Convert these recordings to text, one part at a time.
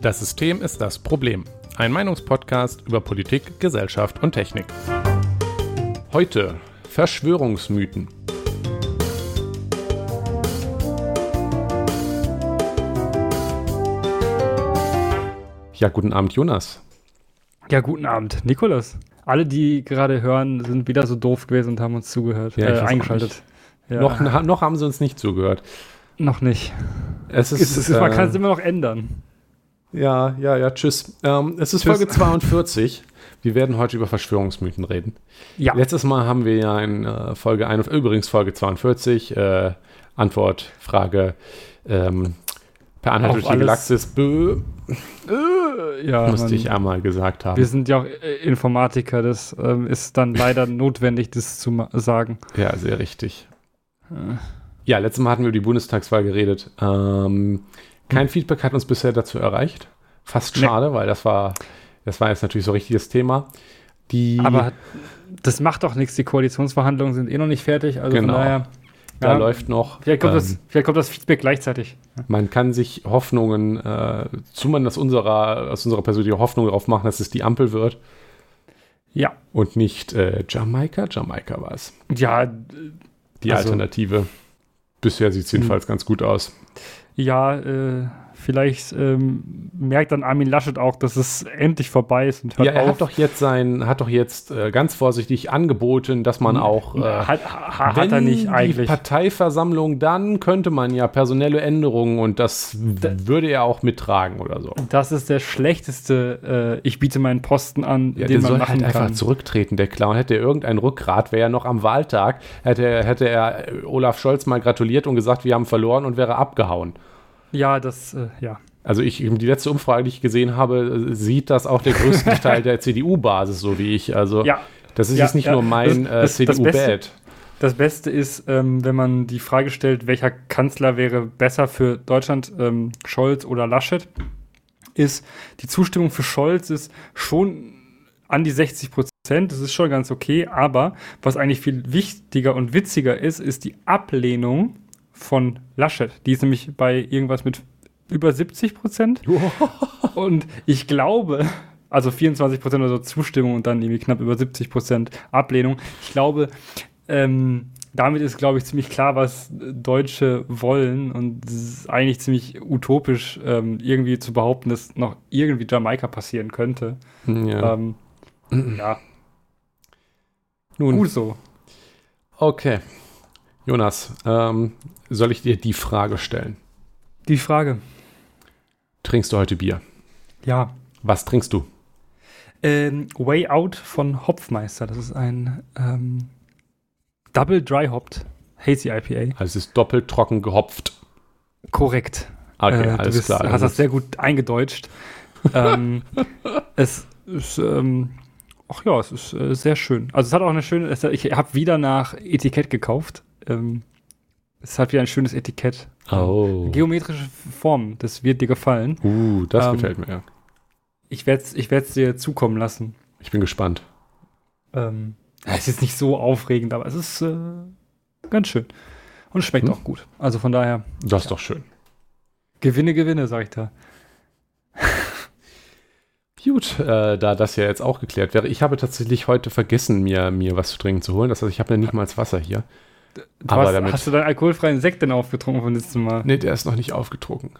Das System ist das Problem. Ein Meinungspodcast über Politik, Gesellschaft und Technik. Heute Verschwörungsmythen. Ja, guten Abend, Jonas. Ja, guten Abend, Nikolas. Alle, die gerade hören, sind wieder so doof gewesen und haben uns zugehört, Ja, äh, eingeschaltet. Ja. Noch, noch haben sie uns nicht zugehört. noch nicht. Es ist, Es ist, man äh, kann es immer noch ändern. Ja, ja, ja, tschüss. Ähm, es ist Tschüss. Folge 42. Wir werden heute über Verschwörungsmythen reden. Ja, Letztes Mal haben wir ja in äh, Folge 1, übrigens Folge 42, äh, Antwort, Frage, ähm, per Anhalt durch die. Galaxis, bö, ja musste man, ich einmal gesagt haben. wir sind ja auch äh, Informatiker, das ähm, ist dann leider notwendig, das zu sagen. Ja, sehr richtig. Ja, letztes Mal hatten wir über die Bundestagswahl geredet. Ähm, kein Feedback hat uns bisher dazu erreicht. Fast Nee. schade, weil das war, das war jetzt natürlich so richtiges Thema. Die, Aber das macht doch nichts, die Koalitionsverhandlungen sind eh noch nicht fertig, also Genau. von daher. da ja, läuft noch. Vielleicht kommt, ähm, das, vielleicht kommt das Feedback gleichzeitig. Man kann sich Hoffnungen, äh, zumindest aus unserer, aus unserer persönlichen Hoffnung darauf machen, dass es die Ampel wird Ja, und nicht äh, Jamaika. Jamaika war es. ja, Die Also- Alternative. Bisher sieht es jedenfalls ganz gut aus. Ja, äh, vielleicht ähm, merkt dann Armin Laschet auch, dass es endlich vorbei ist und hört Ja, er auf. hat doch jetzt sein, hat doch jetzt äh, ganz vorsichtig angeboten, dass man auch äh, hat, ha, Wenn hat er nicht die eigentlich. Parteiversammlung, dann könnte man ja personelle Änderungen und das würde er auch mittragen oder so. Das ist der schlechteste, äh, ich biete meinen Posten an, Ja, den man soll machen halt einfach kann. zurücktreten, der Clown. Hätte er irgendein Rückgrat, wäre er noch am Wahltag, hätte er, hätte er äh, Olaf Scholz mal gratuliert und gesagt, wir haben verloren und wäre abgehauen. Ja, das, äh, ja. Also ich, die letzte Umfrage, die ich gesehen habe, äh, sieht das auch der größte Teil der CDU-Basis, so wie ich. Also Ja, das ist ja, jetzt nicht ja. nur mein äh, das- das Beste- CDU-Bad. das Beste ist, ähm, wenn man die Frage stellt, welcher Kanzler wäre besser für Deutschland, ähm, Scholz oder Laschet, ist die Zustimmung für Scholz ist schon an die 60 Prozent. Das ist schon ganz okay. Aber was eigentlich viel wichtiger und witziger ist, ist die Ablehnung von Laschet. Die ist nämlich bei irgendwas mit über 70 Prozent. Und ich glaube, also 24 Prozent oder so Zustimmung und dann irgendwie knapp über 70 Prozent Ablehnung. Ich glaube, ähm, damit ist, glaube ich, ziemlich klar, was Deutsche wollen. Und es ist eigentlich ziemlich utopisch, ähm, irgendwie zu behaupten, dass noch irgendwie Jamaika passieren könnte. Ja. Ähm, ja, Nun, gut so. okay. Jonas, ähm, soll ich dir die Frage stellen? Die Frage. Trinkst du heute Bier? Ja. Was trinkst du? Ähm, Way Out von Hopfmeister. Das ist ein ähm, Double Dry Hopped Hazy IPA. Also es ist doppelt trocken gehopft. Korrekt. Okay, Äh, alles du bist, klar. hast Das das sehr gut eingedeutscht. ähm, es ist, ähm, ach ja, es ist äh, sehr schön. Also es hat auch eine schöne, es, ich habe wieder nach Etikett gekauft. Ähm, es hat wieder ein schönes Etikett. oh. Geometrische Formen, das wird dir gefallen. Uh, das Ähm, gefällt mir. Ich werde es ich werd's dir zukommen lassen. Ich bin gespannt. Ähm, ja, es ist jetzt nicht so aufregend, aber es ist äh, ganz schön. Und es schmeckt Hm. auch gut. Also von daher, Das ist doch schön. Gewinne, Gewinne, sag ich da. Gut, äh, da das ja jetzt auch geklärt wäre. Ich habe tatsächlich heute vergessen, mir, mir was zu trinken zu holen. Das heißt, ich habe ja nicht mal Wasser hier. Du Aber hast, damit- hast du deinen alkoholfreien Sekt denn aufgetrunken vom letzten Mal? Nee, der ist noch nicht aufgetrunken.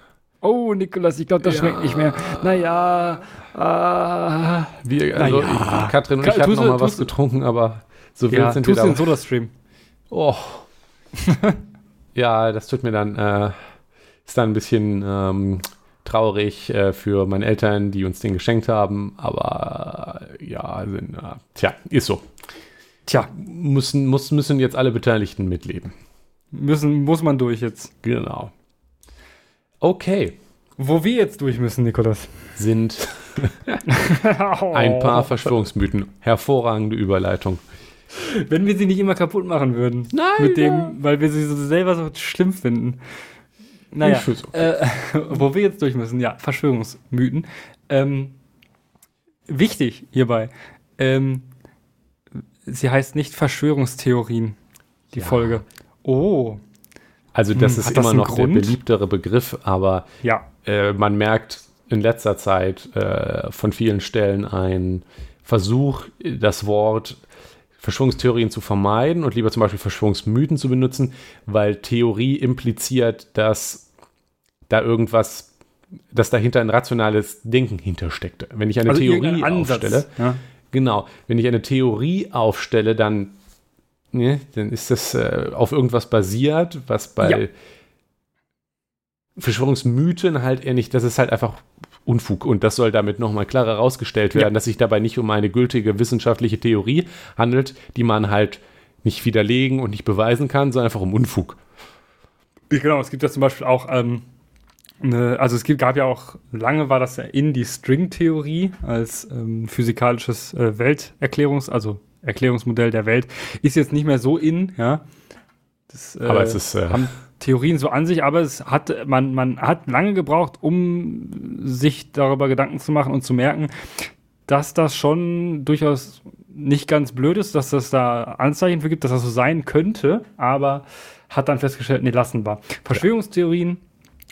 Oh, Nikolas, ich glaube, das Ja. schmeckt nicht mehr. Naja, ah, Wir, also Naja. ich, Katrin und Ka- ich tust noch mal was tust getrunken, aber so wild ja, sind wir tust du da. den Soda-Stream. Oh. ja, das tut mir dann, äh, ist dann ein bisschen ähm, traurig äh, für meine Eltern, die uns den geschenkt haben, aber äh, ja, sind, äh, tja, ist so. Tja, Müssen, muss, müssen jetzt alle Beteiligten mitleben. müssen, muss man durch jetzt. Genau. Okay, Wo wir jetzt durch müssen, Nikolas. sind Oh. ein paar Verschwörungsmythen. Hervorragende Überleitung. Wenn wir sie nicht immer kaputt machen würden. Nein, Mit dem, weil wir sie so selber so schlimm finden. Naja, okay. äh, wo wir jetzt durch müssen, ja, Verschwörungsmythen. Ähm, wichtig hierbei, ähm, sie heißt nicht Verschwörungstheorien, die Ja. Folge. Oh. Also das Hm, ist das immer einen noch Grund? der beliebtere Begriff, aber Ja. äh, man merkt in letzter Zeit äh, von vielen Stellen ein Versuch, das Wort Verschwörungstheorien zu vermeiden und lieber zum Beispiel Verschwörungsmythen zu benutzen, weil Theorie impliziert, dass da irgendwas, dass dahinter ein rationales Denken hintersteckte. Wenn ich eine Also Theorie aufstelle, Ja. Genau, wenn ich eine Theorie aufstelle, dann, ne, dann ist das äh, auf irgendwas basiert, was bei Ja. Verschwörungsmythen halt eher nicht, das ist halt einfach Unfug und das soll damit nochmal klarer herausgestellt werden, Ja. dass sich dabei nicht um eine gültige wissenschaftliche Theorie handelt, die man halt nicht widerlegen und nicht beweisen kann, sondern einfach um Unfug. Genau, es gibt ja zum Beispiel auch, ähm, also es gab ja auch, lange war das ja in die Stringtheorie als ähm, physikalisches äh, Welterklärungs-, also Erklärungsmodell der Welt, ist jetzt nicht mehr so in, ja. Das, äh, Aber es ist, äh, haben Theorien so an sich, aber es hat, man, man hat lange gebraucht, um sich darüber Gedanken zu machen und zu merken, dass das schon durchaus nicht ganz blöd ist, dass das da Anzeichen für gibt, dass das so sein könnte, aber hat dann festgestellt, nee, lassen wir. Verschwörungstheorien,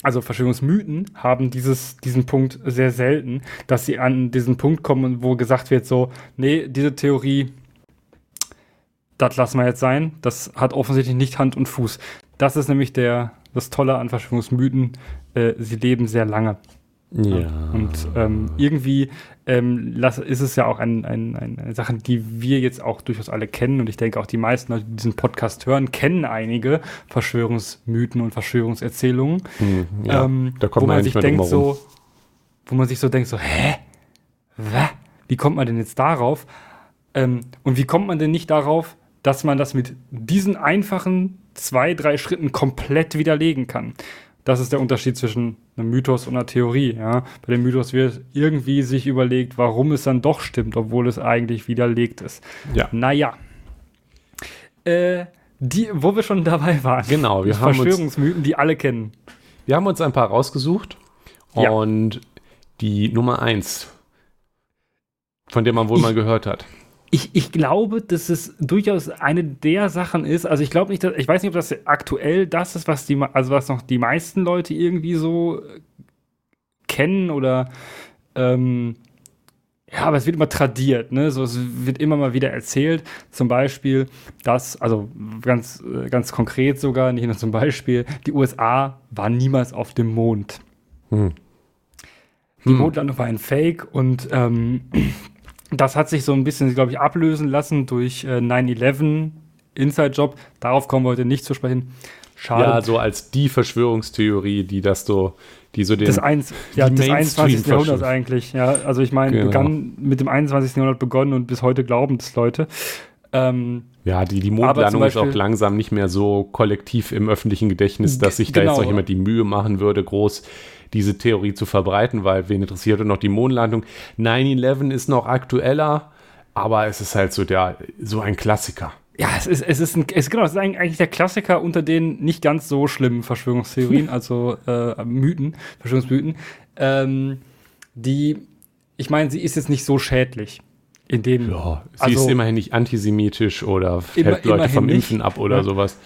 also Verschwörungsmythen, haben dieses, diesen Punkt sehr selten, dass sie an diesen Punkt kommen, wo gesagt wird, so, nee, diese Theorie, das lassen wir jetzt sein. Das hat offensichtlich nicht Hand und Fuß. Das ist nämlich der, das Tolle an Verschwörungsmythen. Äh, sie leben sehr lange. Ja. Und ähm, irgendwie ähm, ist es ja auch ein, ein, ein, eine Sache, die wir jetzt auch durchaus alle kennen. Und ich denke auch die meisten Leute, die diesen Podcast hören, kennen einige Verschwörungsmythen und Verschwörungserzählungen. Hm, ja, ähm, da kommt wo man man sich denkt so, wo man sich so denkt so, hä? Wä? Wie kommt man denn jetzt darauf? Ähm, und wie kommt man denn nicht darauf, dass man das mit diesen einfachen zwei, drei Schritten komplett widerlegen kann? Das ist der Unterschied zwischen einem Mythos und einer Theorie. Ja? Bei dem Mythos wird irgendwie sich überlegt, warum es dann doch stimmt, obwohl es eigentlich widerlegt ist. Ja. Naja. Äh, die, wo wir schon dabei waren. Genau, wir haben uns- Verschwörungsmythen, die alle kennen. Wir haben uns ein paar rausgesucht Ja. und die Nummer eins, von der man wohl Ich- mal gehört hat. Ich, ich glaube, dass es durchaus eine der Sachen ist. Also ich glaube nicht, dass, ich weiß nicht, ob das aktuell das ist, was die, also was noch die meisten Leute irgendwie so äh, kennen oder ähm, ja, aber es wird immer tradiert, ne? So, es wird immer mal wieder erzählt. Zum Beispiel, dass, also ganz, äh, ganz konkret sogar, nicht nur zum Beispiel, die USA waren niemals auf dem Mond. Hm. Die Hm. Mondlandung war ein Fake und ähm, das hat sich so ein bisschen, glaube ich, ablösen lassen durch äh, 9-11, Inside-Job. Darauf kommen wir heute nicht zu sprechen. Schade. Ja, so als die Verschwörungstheorie, die das so, die so den. des, eins, ja, die des 21. Mainstream Jahrhunderts eigentlich. Ja, also ich meine, Genau. begann mit dem 21. Jahrhundert begonnen und bis heute glauben es Leute. Ähm, ja, die, die Mondlandung zum ist auch Beispiel- langsam nicht mehr so kollektiv im öffentlichen Gedächtnis, dass sich da Genau. jetzt noch jemand die Mühe machen würde, groß diese Theorie zu verbreiten, weil wen interessiert noch die Mondlandung? 9-11 ist noch aktueller, aber es ist halt so der, so ein Klassiker. ja, es ist, es ist, ein, es, genau, es ist eigentlich der Klassiker unter den nicht ganz so schlimmen Verschwörungstheorien, also äh, Mythen, Verschwörungsmythen. Ähm, die, ich meine, sie ist jetzt nicht so schädlich. In dem, Ja, sie Also- ist immerhin nicht antisemitisch oder Immer- hält Leute immerhin vom nicht. Impfen ab oder Ja. sowas.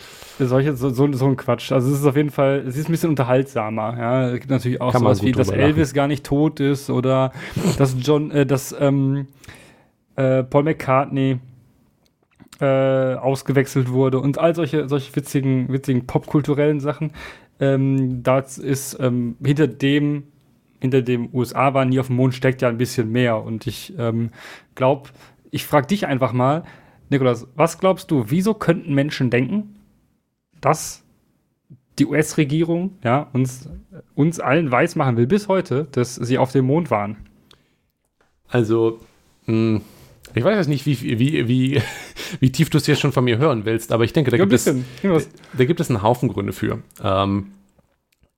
Solche, so, so, so ein Quatsch. Also es ist auf jeden Fall, es ist ein bisschen unterhaltsamer. Ja, es gibt natürlich auch Kann sowas wie, dass Elvis gar nicht tot ist oder dass John, äh, dass ähm, äh, Paul McCartney äh, ausgewechselt wurde und all solche, solche witzigen, witzigen popkulturellen Sachen. Ähm, das ist ähm, hinter dem, hinter dem USA war nie auf dem Mond steckt ja ein bisschen mehr. Und ich ähm, glaube, ich frage dich einfach mal, Nikolas, was glaubst du, wieso könnten Menschen denken, dass die US-Regierung ja, uns, uns allen weismachen will bis heute, dass sie auf dem Mond waren? Also, mh, ich weiß jetzt nicht, wie, wie, wie, wie tief du es jetzt schon von mir hören willst, aber ich denke, da, Ja, gibt, es. Irgendwas. da gibt es einen Haufen Gründe für. Ähm,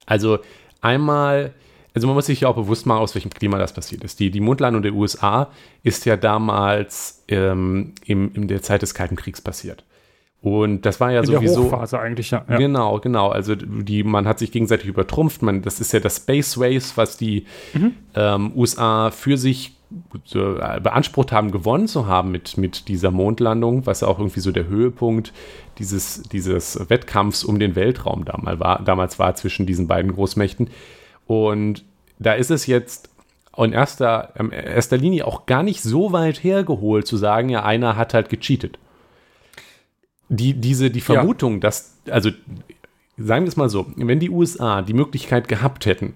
also, einmal, also man muss sich ja auch bewusst machen, aus welchem Klima das passiert ist. Die, die Mondlandung der USA ist ja damals ähm, im, in der Zeit des Kalten Kriegs passiert. Und das war ja In sowieso. der Hochphase eigentlich, ja. Genau, genau. Also die, man hat sich gegenseitig übertrumpft. Man, das ist ja das Space Race, was die Mhm. ähm, USA für sich äh, beansprucht haben, gewonnen zu haben mit, mit dieser Mondlandung, was ja auch irgendwie so der Höhepunkt dieses, dieses Wettkampfs um den Weltraum damals war, damals war zwischen diesen beiden Großmächten. Und da ist es jetzt in erster, in erster Linie auch gar nicht so weit hergeholt zu sagen, ja, einer hat halt gecheatet. Die, diese, die Vermutung, dass, also sagen wir es mal so, wenn die USA die Möglichkeit gehabt hätten,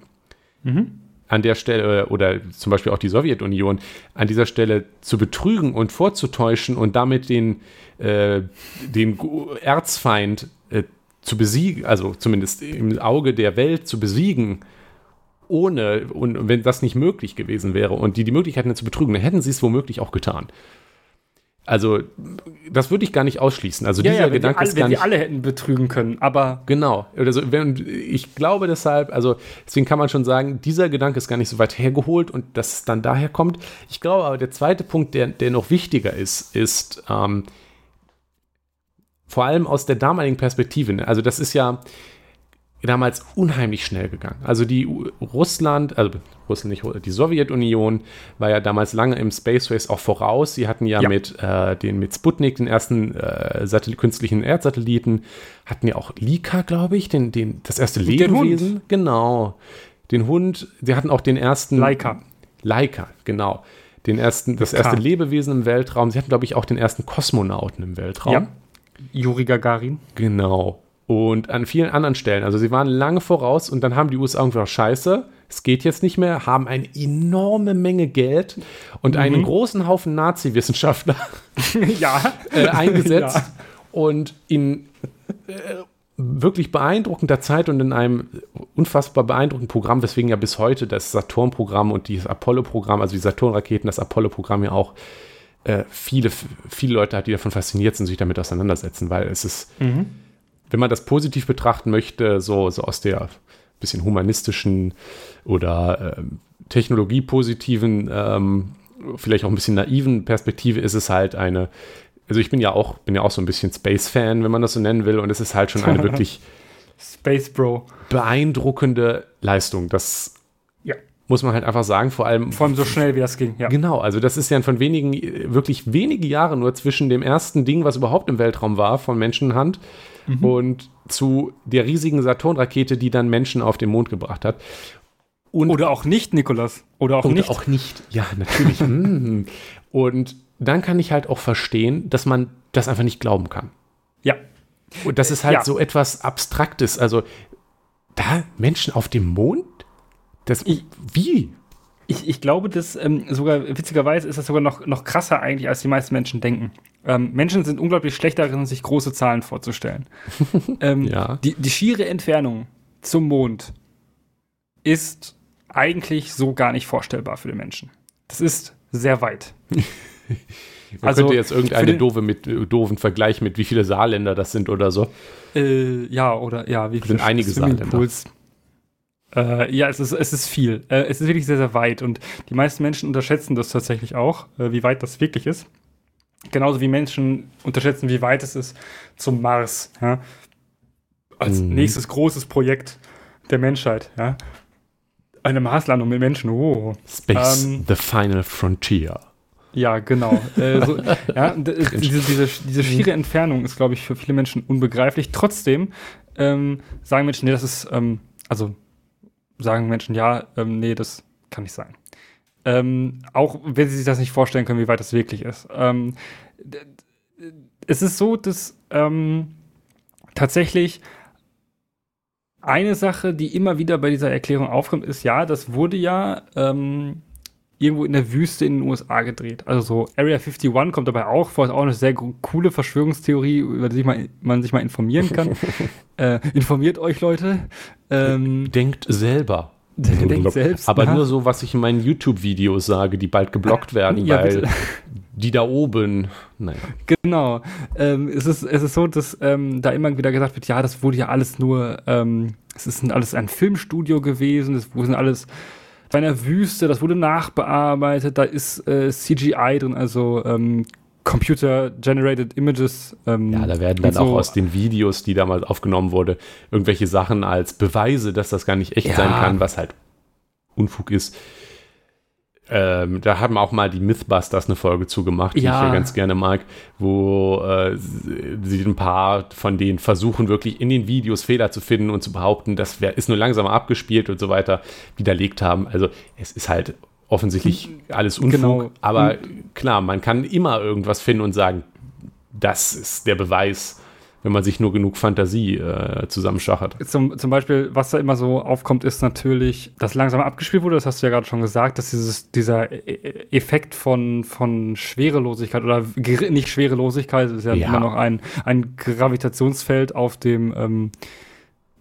an der Stelle oder zum Beispiel auch die Sowjetunion an dieser Stelle zu betrügen und vorzutäuschen und damit den, äh, den Erzfeind äh, zu besiegen, also zumindest im Auge der Welt zu besiegen, ohne, und wenn das nicht möglich gewesen wäre und die die Möglichkeit hätten zu betrügen, dann hätten sie es womöglich auch getan. Also, das würde ich gar nicht ausschließen. Also, Ja, dieser ja, Gedanke alle, ist gar die nicht. alle hätten betrügen können, aber Genau. Also, wenn, ich glaube deshalb, also deswegen kann man schon sagen, dieser Gedanke ist gar nicht so weit hergeholt und dass es dann daher kommt. Ich glaube aber, der zweite Punkt, der, der noch wichtiger ist, ist ähm, vor allem aus der damaligen Perspektive. ne? Also, das ist ja damals unheimlich schnell gegangen. Also die Russland, also Russland nicht, die Sowjetunion war ja damals lange im Space Race auch voraus. Sie hatten ja, Ja. mit äh, den mit Sputnik den ersten äh, künstlichen Erdsatelliten, hatten ja auch Lika, glaube ich, den, den das erste. Lebewesen. Genau. Den Hund. Sie hatten auch den ersten Laika. Laika, genau. Den ersten, das K. erste Lebewesen im Weltraum. Sie hatten, glaube ich, auch den ersten Kosmonauten im Weltraum. Ja. Juri Gagarin. Genau. Und an vielen anderen Stellen. Also sie waren lange voraus und dann haben die USA irgendwann scheiße, es geht jetzt nicht mehr, haben eine enorme Menge Geld und Mhm. einen großen Haufen Nazi-Wissenschaftler ja. äh, eingesetzt Ja. und in äh, wirklich beeindruckender Zeit und in einem unfassbar beeindruckenden Programm, weswegen ja bis heute das Saturn-Programm und das Apollo-Programm, also die Saturn-Raketen, das Apollo-Programm ja auch äh, viele, viele Leute hat, die davon fasziniert sind, sich damit auseinandersetzen, weil es ist, wenn man das positiv betrachten möchte, so, so aus der bisschen humanistischen oder ähm, technologiepositiven, ähm, vielleicht auch ein bisschen naiven Perspektive ist es halt eine, also ich bin ja auch, bin ja auch so ein bisschen Space-Fan, wenn man das so nennen will, und es ist halt schon eine wirklich Space Bro. beeindruckende Leistung. Das Ja. Muss man halt einfach sagen, vor allem Vor allem so schnell, wie das ging. Ja. Genau, also das ist ja von wenigen, wirklich wenige Jahre nur zwischen dem ersten Ding, was überhaupt im Weltraum war, von Menschenhand, und zu der riesigen Saturn-Rakete, die dann Menschen auf den Mond gebracht hat. Und Oder auch nicht, Nikolas. Oder auch und nicht. auch nicht. Ja, natürlich. mm. Und dann kann ich halt auch verstehen, dass man das einfach nicht glauben kann. Ja. Und das ist halt Ja. so etwas Abstraktes. Also, da Menschen auf dem Mond? Das, Ich- wie? Ich, ich glaube, dass ähm, sogar, witzigerweise ist das sogar noch, noch krasser eigentlich, als die meisten Menschen denken. Ähm, Menschen sind unglaublich schlecht darin, sich große Zahlen vorzustellen. ähm, Ja. die, die schiere Entfernung zum Mond ist eigentlich so gar nicht vorstellbar für den Menschen. Das ist sehr weit. Man Also, könnte jetzt für irgendeine den- doofe mit, äh, doofen Vergleich mit wie viele Saarländer das sind oder so. Äh, ja, oder ja, wie Sind einige Swimmingpools? Äh, ja, es ist, es ist viel. Äh, es ist wirklich sehr, sehr weit. Und die meisten Menschen unterschätzen das tatsächlich auch, äh, wie weit das wirklich ist. Genauso wie Menschen unterschätzen, wie weit es ist zum Mars. Ja? Als Mhm. nächstes großes Projekt der Menschheit. Ja? Eine Marslandung mit Menschen. Oh. Space, Ähm, the final frontier. Ja, genau. äh, so, ja, äh, diese, diese, diese schiere Entfernung ist, glaube ich, für viele Menschen unbegreiflich. Trotzdem ähm, sagen Menschen, nee, das ist, ähm, also sagen Menschen, ja, ähm, nee, das kann nicht sein. Ähm, auch wenn sie sich das nicht vorstellen können, wie weit das wirklich ist. Ähm, es ist so, dass ähm, tatsächlich eine Sache, die immer wieder bei dieser Erklärung aufkommt, ist, ja, das wurde ja ähm, irgendwo in der Wüste in den USA gedreht. Also so Area 51 kommt dabei auch vor, ist auch eine sehr coole Verschwörungstheorie, über die sich mal, man sich mal informieren kann. äh, informiert euch, Leute. Ähm, Denkt selber. denkt selbst. Aber nach. nur so, was ich in meinen YouTube-Videos sage, die bald geblockt werden, Ja, weil bitte. die da oben, naja. Genau. Ähm, es, ist, es ist so, dass ähm, da immer wieder gesagt wird, ja, das wurde ja alles nur, ähm, es ist ein, alles ein Filmstudio gewesen, das sind alles bei einer Wüste, das wurde nachbearbeitet, da ist äh, CGI drin, also ähm, Computer-Generated Images. Ähm, ja, da werden dann so. auch aus den Videos, die damals aufgenommen wurde, irgendwelche Sachen als Beweise, dass das gar nicht echt ja. sein kann, was halt Unfug ist. Ähm, da haben auch mal die Mythbusters eine Folge zugemacht, die ja. ich ja ganz gerne mag, wo äh, sie ein paar von denen versuchen, wirklich in den Videos Fehler zu finden und zu behaupten, das wär, ist nur langsamer abgespielt und so weiter, widerlegt haben. Also es ist halt offensichtlich alles Unfug, genau. aber klar, man kann immer irgendwas finden und sagen, das ist der Beweis wenn man sich nur genug Fantasie äh, zusammenschachert. Zum, zum Beispiel, was da immer so aufkommt, ist natürlich, dass langsam abgespielt wurde, das hast du ja gerade schon gesagt, dass dieses, dieser e-, e-, Effekt von, von Schwerelosigkeit oder nicht Schwerelosigkeit, ist ja, ja, immer noch ein, ein Gravitationsfeld auf dem ähm,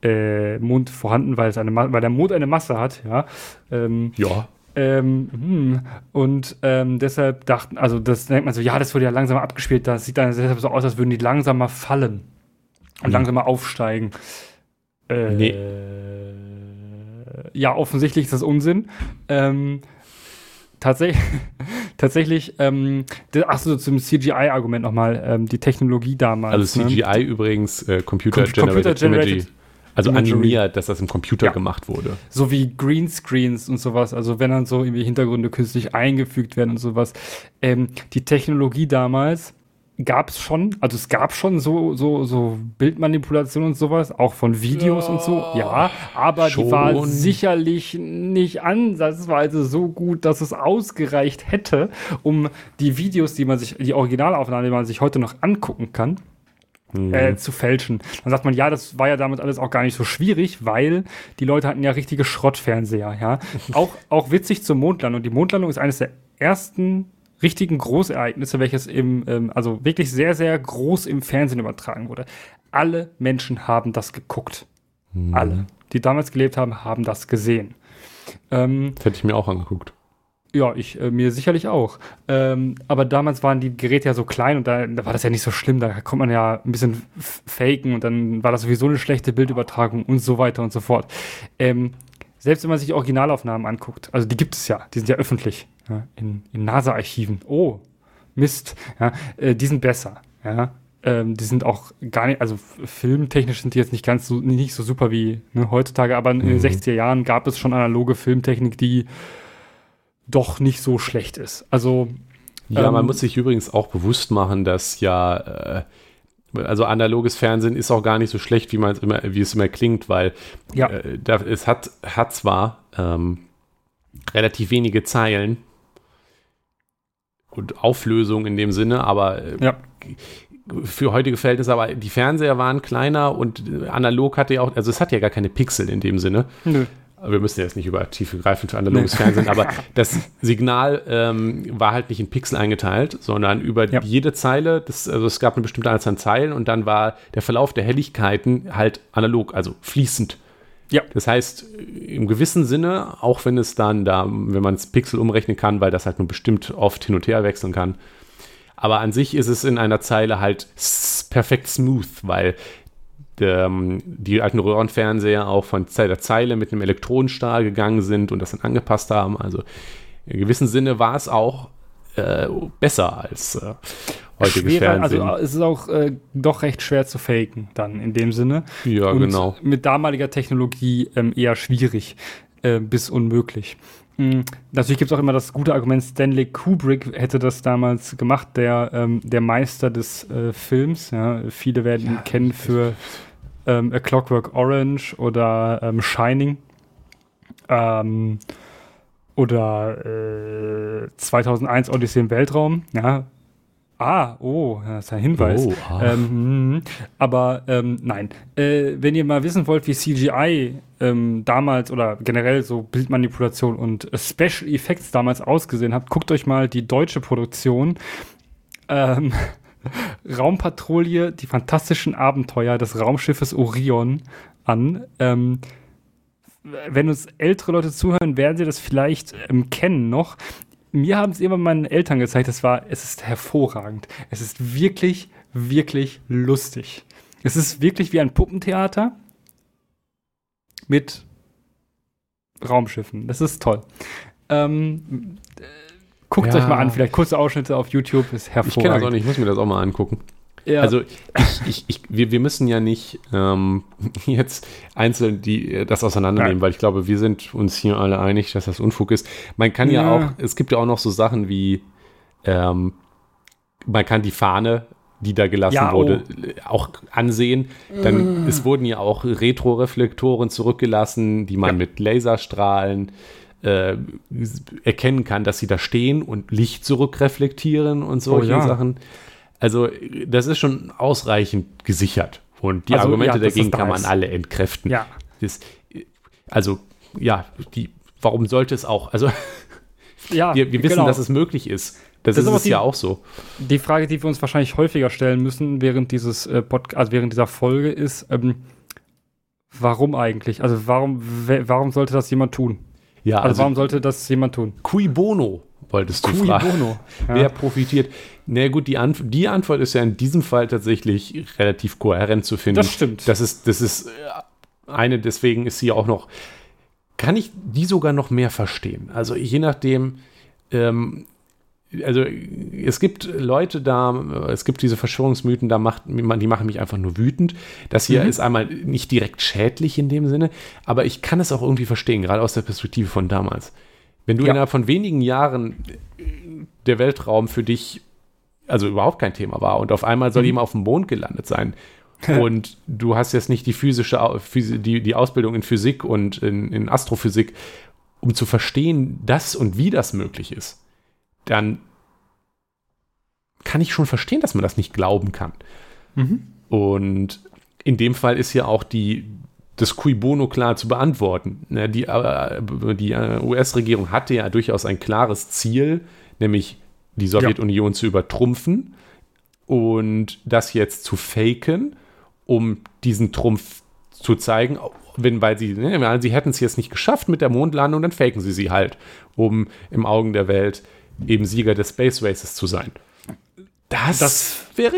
äh, Mond vorhanden, weil, es eine, weil der Mond eine Masse hat, ja. Ähm, ja. Ähm, hm. Und ähm, deshalb dachten, also das denkt man so, ja, das wurde ja langsamer abgespielt, das sieht dann deshalb so aus, als würden die langsamer fallen und mhm. langsamer aufsteigen. Äh, nee. Ja, offensichtlich ist das Unsinn. Ähm, tatsächlich, tatsächlich, ähm, achso, zum CGI-Argument nochmal, ähm, die Technologie damals. Also CGI ne? übrigens, äh, Computer, Com Generated, Computer Generated Also Imagery. animiert, dass das im Computer ja. gemacht wurde. So wie Greenscreens und sowas, also wenn dann so irgendwie Hintergründe künstlich eingefügt werden und sowas. Ähm, die Technologie damals gab es schon, also es gab schon so, so, so Bildmanipulation und sowas, auch von Videos ja, und so, ja, aber schon. die war sicherlich nicht ansatzweise so gut, dass es ausgereicht hätte, um die Videos, die man sich, die Originalaufnahmen, die man sich heute noch angucken kann, mhm. äh, zu fälschen. Dann sagt man, ja, das war ja damit alles auch gar nicht so schwierig, weil die Leute hatten ja richtige Schrottfernseher, ja. auch, auch witzig zur Mondlandung. Die Mondlandung ist eines der ersten richtigen Großereignisse, welches im, ähm, also wirklich sehr, sehr groß im Fernsehen übertragen wurde. Alle Menschen haben das geguckt. Mhm. Alle, die damals gelebt haben, haben das gesehen. Ähm, das hätte ich mir auch angeguckt. Ja, ich äh, mir sicherlich auch. Ähm, aber damals waren die Geräte ja so klein und da, da, war das ja nicht so schlimm. Da konnte man ja ein bisschen faken und dann war das sowieso eine schlechte Bildübertragung und so weiter und so fort. Ähm, selbst wenn man sich Originalaufnahmen anguckt, also die gibt es ja, die sind ja öffentlich ja, in, in NASA-Archiven. Oh, Mist, ja, äh, die sind besser. Ja, ähm, die sind auch gar nicht, also filmtechnisch sind die jetzt nicht ganz so, nicht so super wie ne, heutzutage, aber in den 60er mhm. Jahren gab es schon analoge Filmtechnik, die doch nicht so schlecht ist. Also ja, ähm, man muss sich übrigens auch bewusst machen, dass ja äh, also analoges Fernsehen ist auch gar nicht so schlecht, wie man es immer, wie es immer klingt, weil ja. äh, da, es hat, hat zwar ähm, relativ wenige Zeilen, und Auflösung in dem Sinne, aber äh, ja. für heutige Verhältnisse, aber die Fernseher waren kleiner und analog hatte ja auch, also es hat ja gar keine Pixel in dem Sinne. Nö. Wir müssen jetzt nicht über tiefgreifend für analoges nee. Fernsehen, aber das Signal ähm, war halt nicht in Pixel eingeteilt, sondern über ja. jede Zeile, das, also es gab eine bestimmte Anzahl an Zeilen und dann war der Verlauf der Helligkeiten halt analog, also fließend. Ja. Das heißt, im gewissen Sinne, auch wenn es dann da, wenn man es Pixel umrechnen kann, weil das halt nur bestimmt oft hin und her wechseln kann. Aber an sich ist es in einer Zeile halt perfekt smooth, weil ähm, die alten Röhrenfernseher auch von der Zeile mit einem Elektronenstahl gegangen sind und das dann angepasst haben. Also in gewissem Sinne war es auch äh, besser als äh, heutiges Schwerer, Fernsehen. Also es ist auch äh, doch recht schwer zu faken dann in dem Sinne. Ja, Und genau. Mit damaliger Technologie ähm, eher schwierig äh, bis unmöglich. Mhm. Natürlich gibt es auch immer das gute Argument, Stanley Kubrick hätte das damals gemacht, der, ähm, der Meister des äh, Films. Ja. Viele werden ja, ihn kennen für ähm, A Clockwork Orange oder ähm, Shining. Ähm, oder äh, 2001 Odyssey im Weltraum. Ja, Ah, oh, das ist ein Hinweis. Oh, ah. ähm, aber ähm, nein, äh, wenn ihr mal wissen wollt, wie CGI ähm, damals oder generell so Bildmanipulation und Special Effects damals ausgesehen hat, guckt euch mal die deutsche Produktion ähm, Raumpatrouille, die fantastischen Abenteuer des Raumschiffes Orion an. Ähm, wenn uns ältere Leute zuhören, werden sie das vielleicht ähm, kennen noch mir haben es immer meine Eltern gezeigt, es war, es ist hervorragend. Es ist wirklich, wirklich lustig. Es ist wirklich wie ein Puppentheater mit Raumschiffen. Das ist toll. Ähm, Guckt Ja. euch mal an, vielleicht kurze Ausschnitte auf YouTube, ist Ich kenne das auch hervorragend. nicht, ich muss mir das auch mal angucken. Ja. Also ich, ich, ich, wir, wir müssen ja nicht ähm, jetzt einzeln die, das auseinandernehmen, Nein. weil ich glaube, wir sind uns hier alle einig, dass das Unfug ist. Man kann ja, Ja. auch, es gibt ja auch noch so Sachen wie, ähm, man kann die Fahne, die da gelassen Ja, wurde, äh, auch ansehen. Dann, es wurden ja auch Retroreflektoren zurückgelassen, die man Ja. mit Laserstrahlen äh, erkennen kann, dass sie da stehen und Licht zurückreflektieren und solche ja. Sachen. Also, das ist schon ausreichend gesichert. Und die Also, Argumente ja, dagegen kann man alle entkräften. ja. Das, also, ja, die, warum sollte es auch? Also, ja, wir, wir wissen, genau. dass es möglich ist. Das, Das ist ist die- ja auch so. Die Frage, die wir uns wahrscheinlich häufiger stellen müssen während dieses äh, also während dieser Folge ist, ähm, warum eigentlich? Also warum, warum sollte das jemand tun? Ja, Also, also, warum sollte das jemand tun? cui bono, wolltest du Cui fragen. bono. Ja. Wer profitiert? Na nee, gut, die, Anf die Antwort ist ja in diesem Fall tatsächlich relativ kohärent zu finden. Das stimmt. Das ist, das ist äh, eine, deswegen ist sie auch noch, kann ich die sogar noch mehr verstehen. Also je nachdem, ähm, also es gibt Leute da, es gibt diese Verschwörungsmythen, da macht, die machen mich einfach nur wütend. Das hier Mhm. ist einmal nicht direkt schädlich in dem Sinne, aber ich kann es auch irgendwie verstehen, gerade aus der Perspektive von damals. Wenn du Ja. innerhalb von wenigen Jahren der Weltraum für dich also überhaupt kein Thema war und auf einmal soll Mhm. jemand auf dem Mond gelandet sein und du hast jetzt nicht die physische die, die Ausbildung in Physik und in, in Astrophysik, um zu verstehen, dass und wie das möglich ist, dann kann ich schon verstehen, dass man das nicht glauben kann. Mhm. Und in dem Fall ist ja auch die, das Cui Bono klar zu beantworten. Ne, Die, äh, die äh, US-Regierung hatte ja durchaus ein klares Ziel, nämlich die Sowjetunion zu übertrumpfen und das jetzt zu faken, um diesen Trumpf zu zeigen, wenn, weil sie, ne, sie hätten es jetzt nicht geschafft mit der Mondlandung, dann faken sie sie halt, um im Augen der Welt eben Sieger des Space Races zu sein. Das, Das- wäre,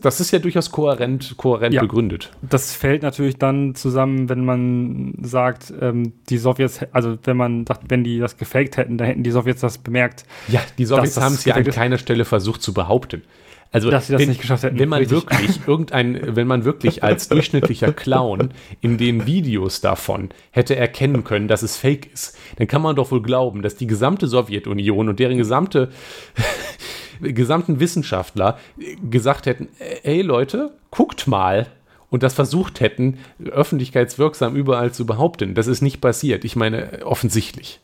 das ist, ja durchaus kohärent, kohärent Ja. begründet. Das fällt natürlich dann zusammen, wenn man sagt, ähm, die Sowjets, also wenn man sagt, wenn die das gefaked hätten, dann hätten die Sowjets das bemerkt. Ja, die Sowjets haben es ja an keiner Stelle versucht zu behaupten. Also, Dass sie das wenn, nicht geschafft hätten. wenn man Richtig. wirklich irgendein, wenn man wirklich als durchschnittlicher Clown in den Videos davon hätte erkennen können, dass es fake ist, dann kann man doch wohl glauben, dass die gesamte Sowjetunion und deren gesamte gesamten Wissenschaftler gesagt hätten, ey Leute, guckt mal und das versucht hätten, öffentlichkeitswirksam überall zu behaupten. Das ist nicht passiert. Ich meine, offensichtlich.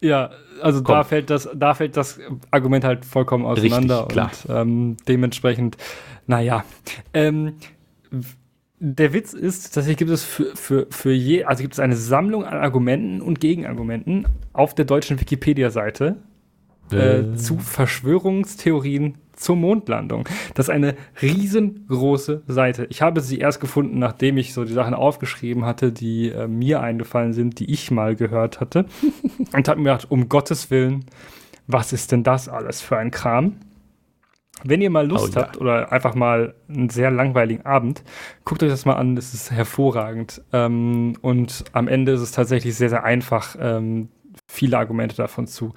Ja, also Komm. da fällt das, da fällt das Argument halt vollkommen auseinander Richtig, klar. und ähm, dementsprechend, naja. Ähm, der Witz ist, tatsächlich gibt es für, für, für je, also gibt es eine Sammlung an Argumenten und Gegenargumenten auf der deutschen Wikipedia-Seite äh, zu Verschwörungstheorien zur Mondlandung. Das ist eine riesengroße Seite. Ich habe sie erst gefunden, nachdem ich so die Sachen aufgeschrieben hatte, die äh, mir eingefallen sind, die ich mal gehört hatte. und habe mir gedacht, um Gottes Willen, was ist denn das alles für ein Kram? Wenn ihr mal Lust Oh ja. habt oder einfach mal einen sehr langweiligen Abend, guckt euch das mal an, das ist hervorragend. Ähm, und am Ende ist es tatsächlich sehr, sehr einfach, ähm, viele Argumente davon zu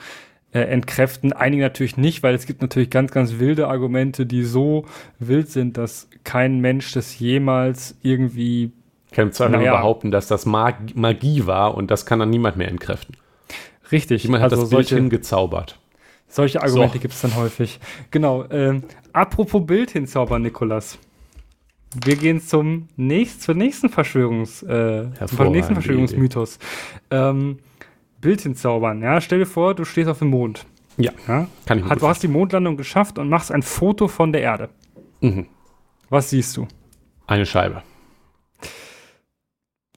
äh, entkräften. Einige natürlich nicht, weil es gibt natürlich ganz, ganz wilde Argumente, die so wild sind, dass kein Mensch das jemals irgendwie kann nur Naja. behaupten, dass das Mag Magie war und das kann dann niemand mehr entkräften. richtig. Jemand hat also das Bild solche, hingezaubert. solche Argumente So. gibt es dann häufig. Genau. Ähm, apropos Bild hinzaubern, Nikolas. Wir gehen zum nächst, zur nächsten Verschwörungs, äh, zum nächsten Verschwörungsmythos. Ähm, Bild hinzaubern. Ja, stell dir vor, du stehst auf dem Mond. Ja, Ja? kann ich mir Hat, du hast die Mondlandung geschafft und machst ein Foto von der Erde. Mhm. Was siehst du? Eine Scheibe.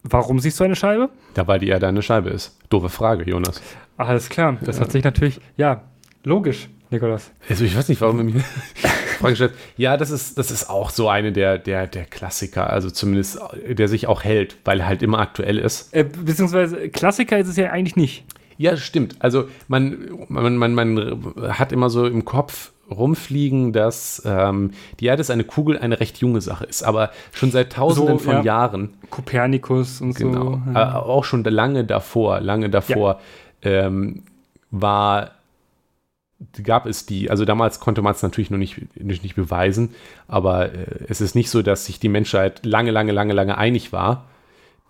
Warum siehst du eine Scheibe? Da weil die Erde eine Scheibe ist. Doofe Frage, Jonas. Alles klar. Das hat sich natürlich, ja, logisch, Nikolas. Also ich weiß nicht, warum Frage stellt. Ja, das ist, das ist auch so eine der, der, der Klassiker, also zumindest der sich auch hält, weil er halt immer aktuell ist. Äh, beziehungsweise Klassiker ist es ja eigentlich nicht. Ja, stimmt. Also man, man, man, man hat immer so im Kopf rumfliegen, dass ähm, die Erde ist eine Kugel, eine recht junge Sache ist, aber schon seit tausenden So, von ja. Jahren Kopernikus und Genau. so. Äh, auch schon lange davor, lange davor ähm, war gab es die, also damals konnte man es natürlich noch nicht, nicht, nicht beweisen, aber äh, es ist nicht so, dass sich die Menschheit lange, lange, lange, lange einig war,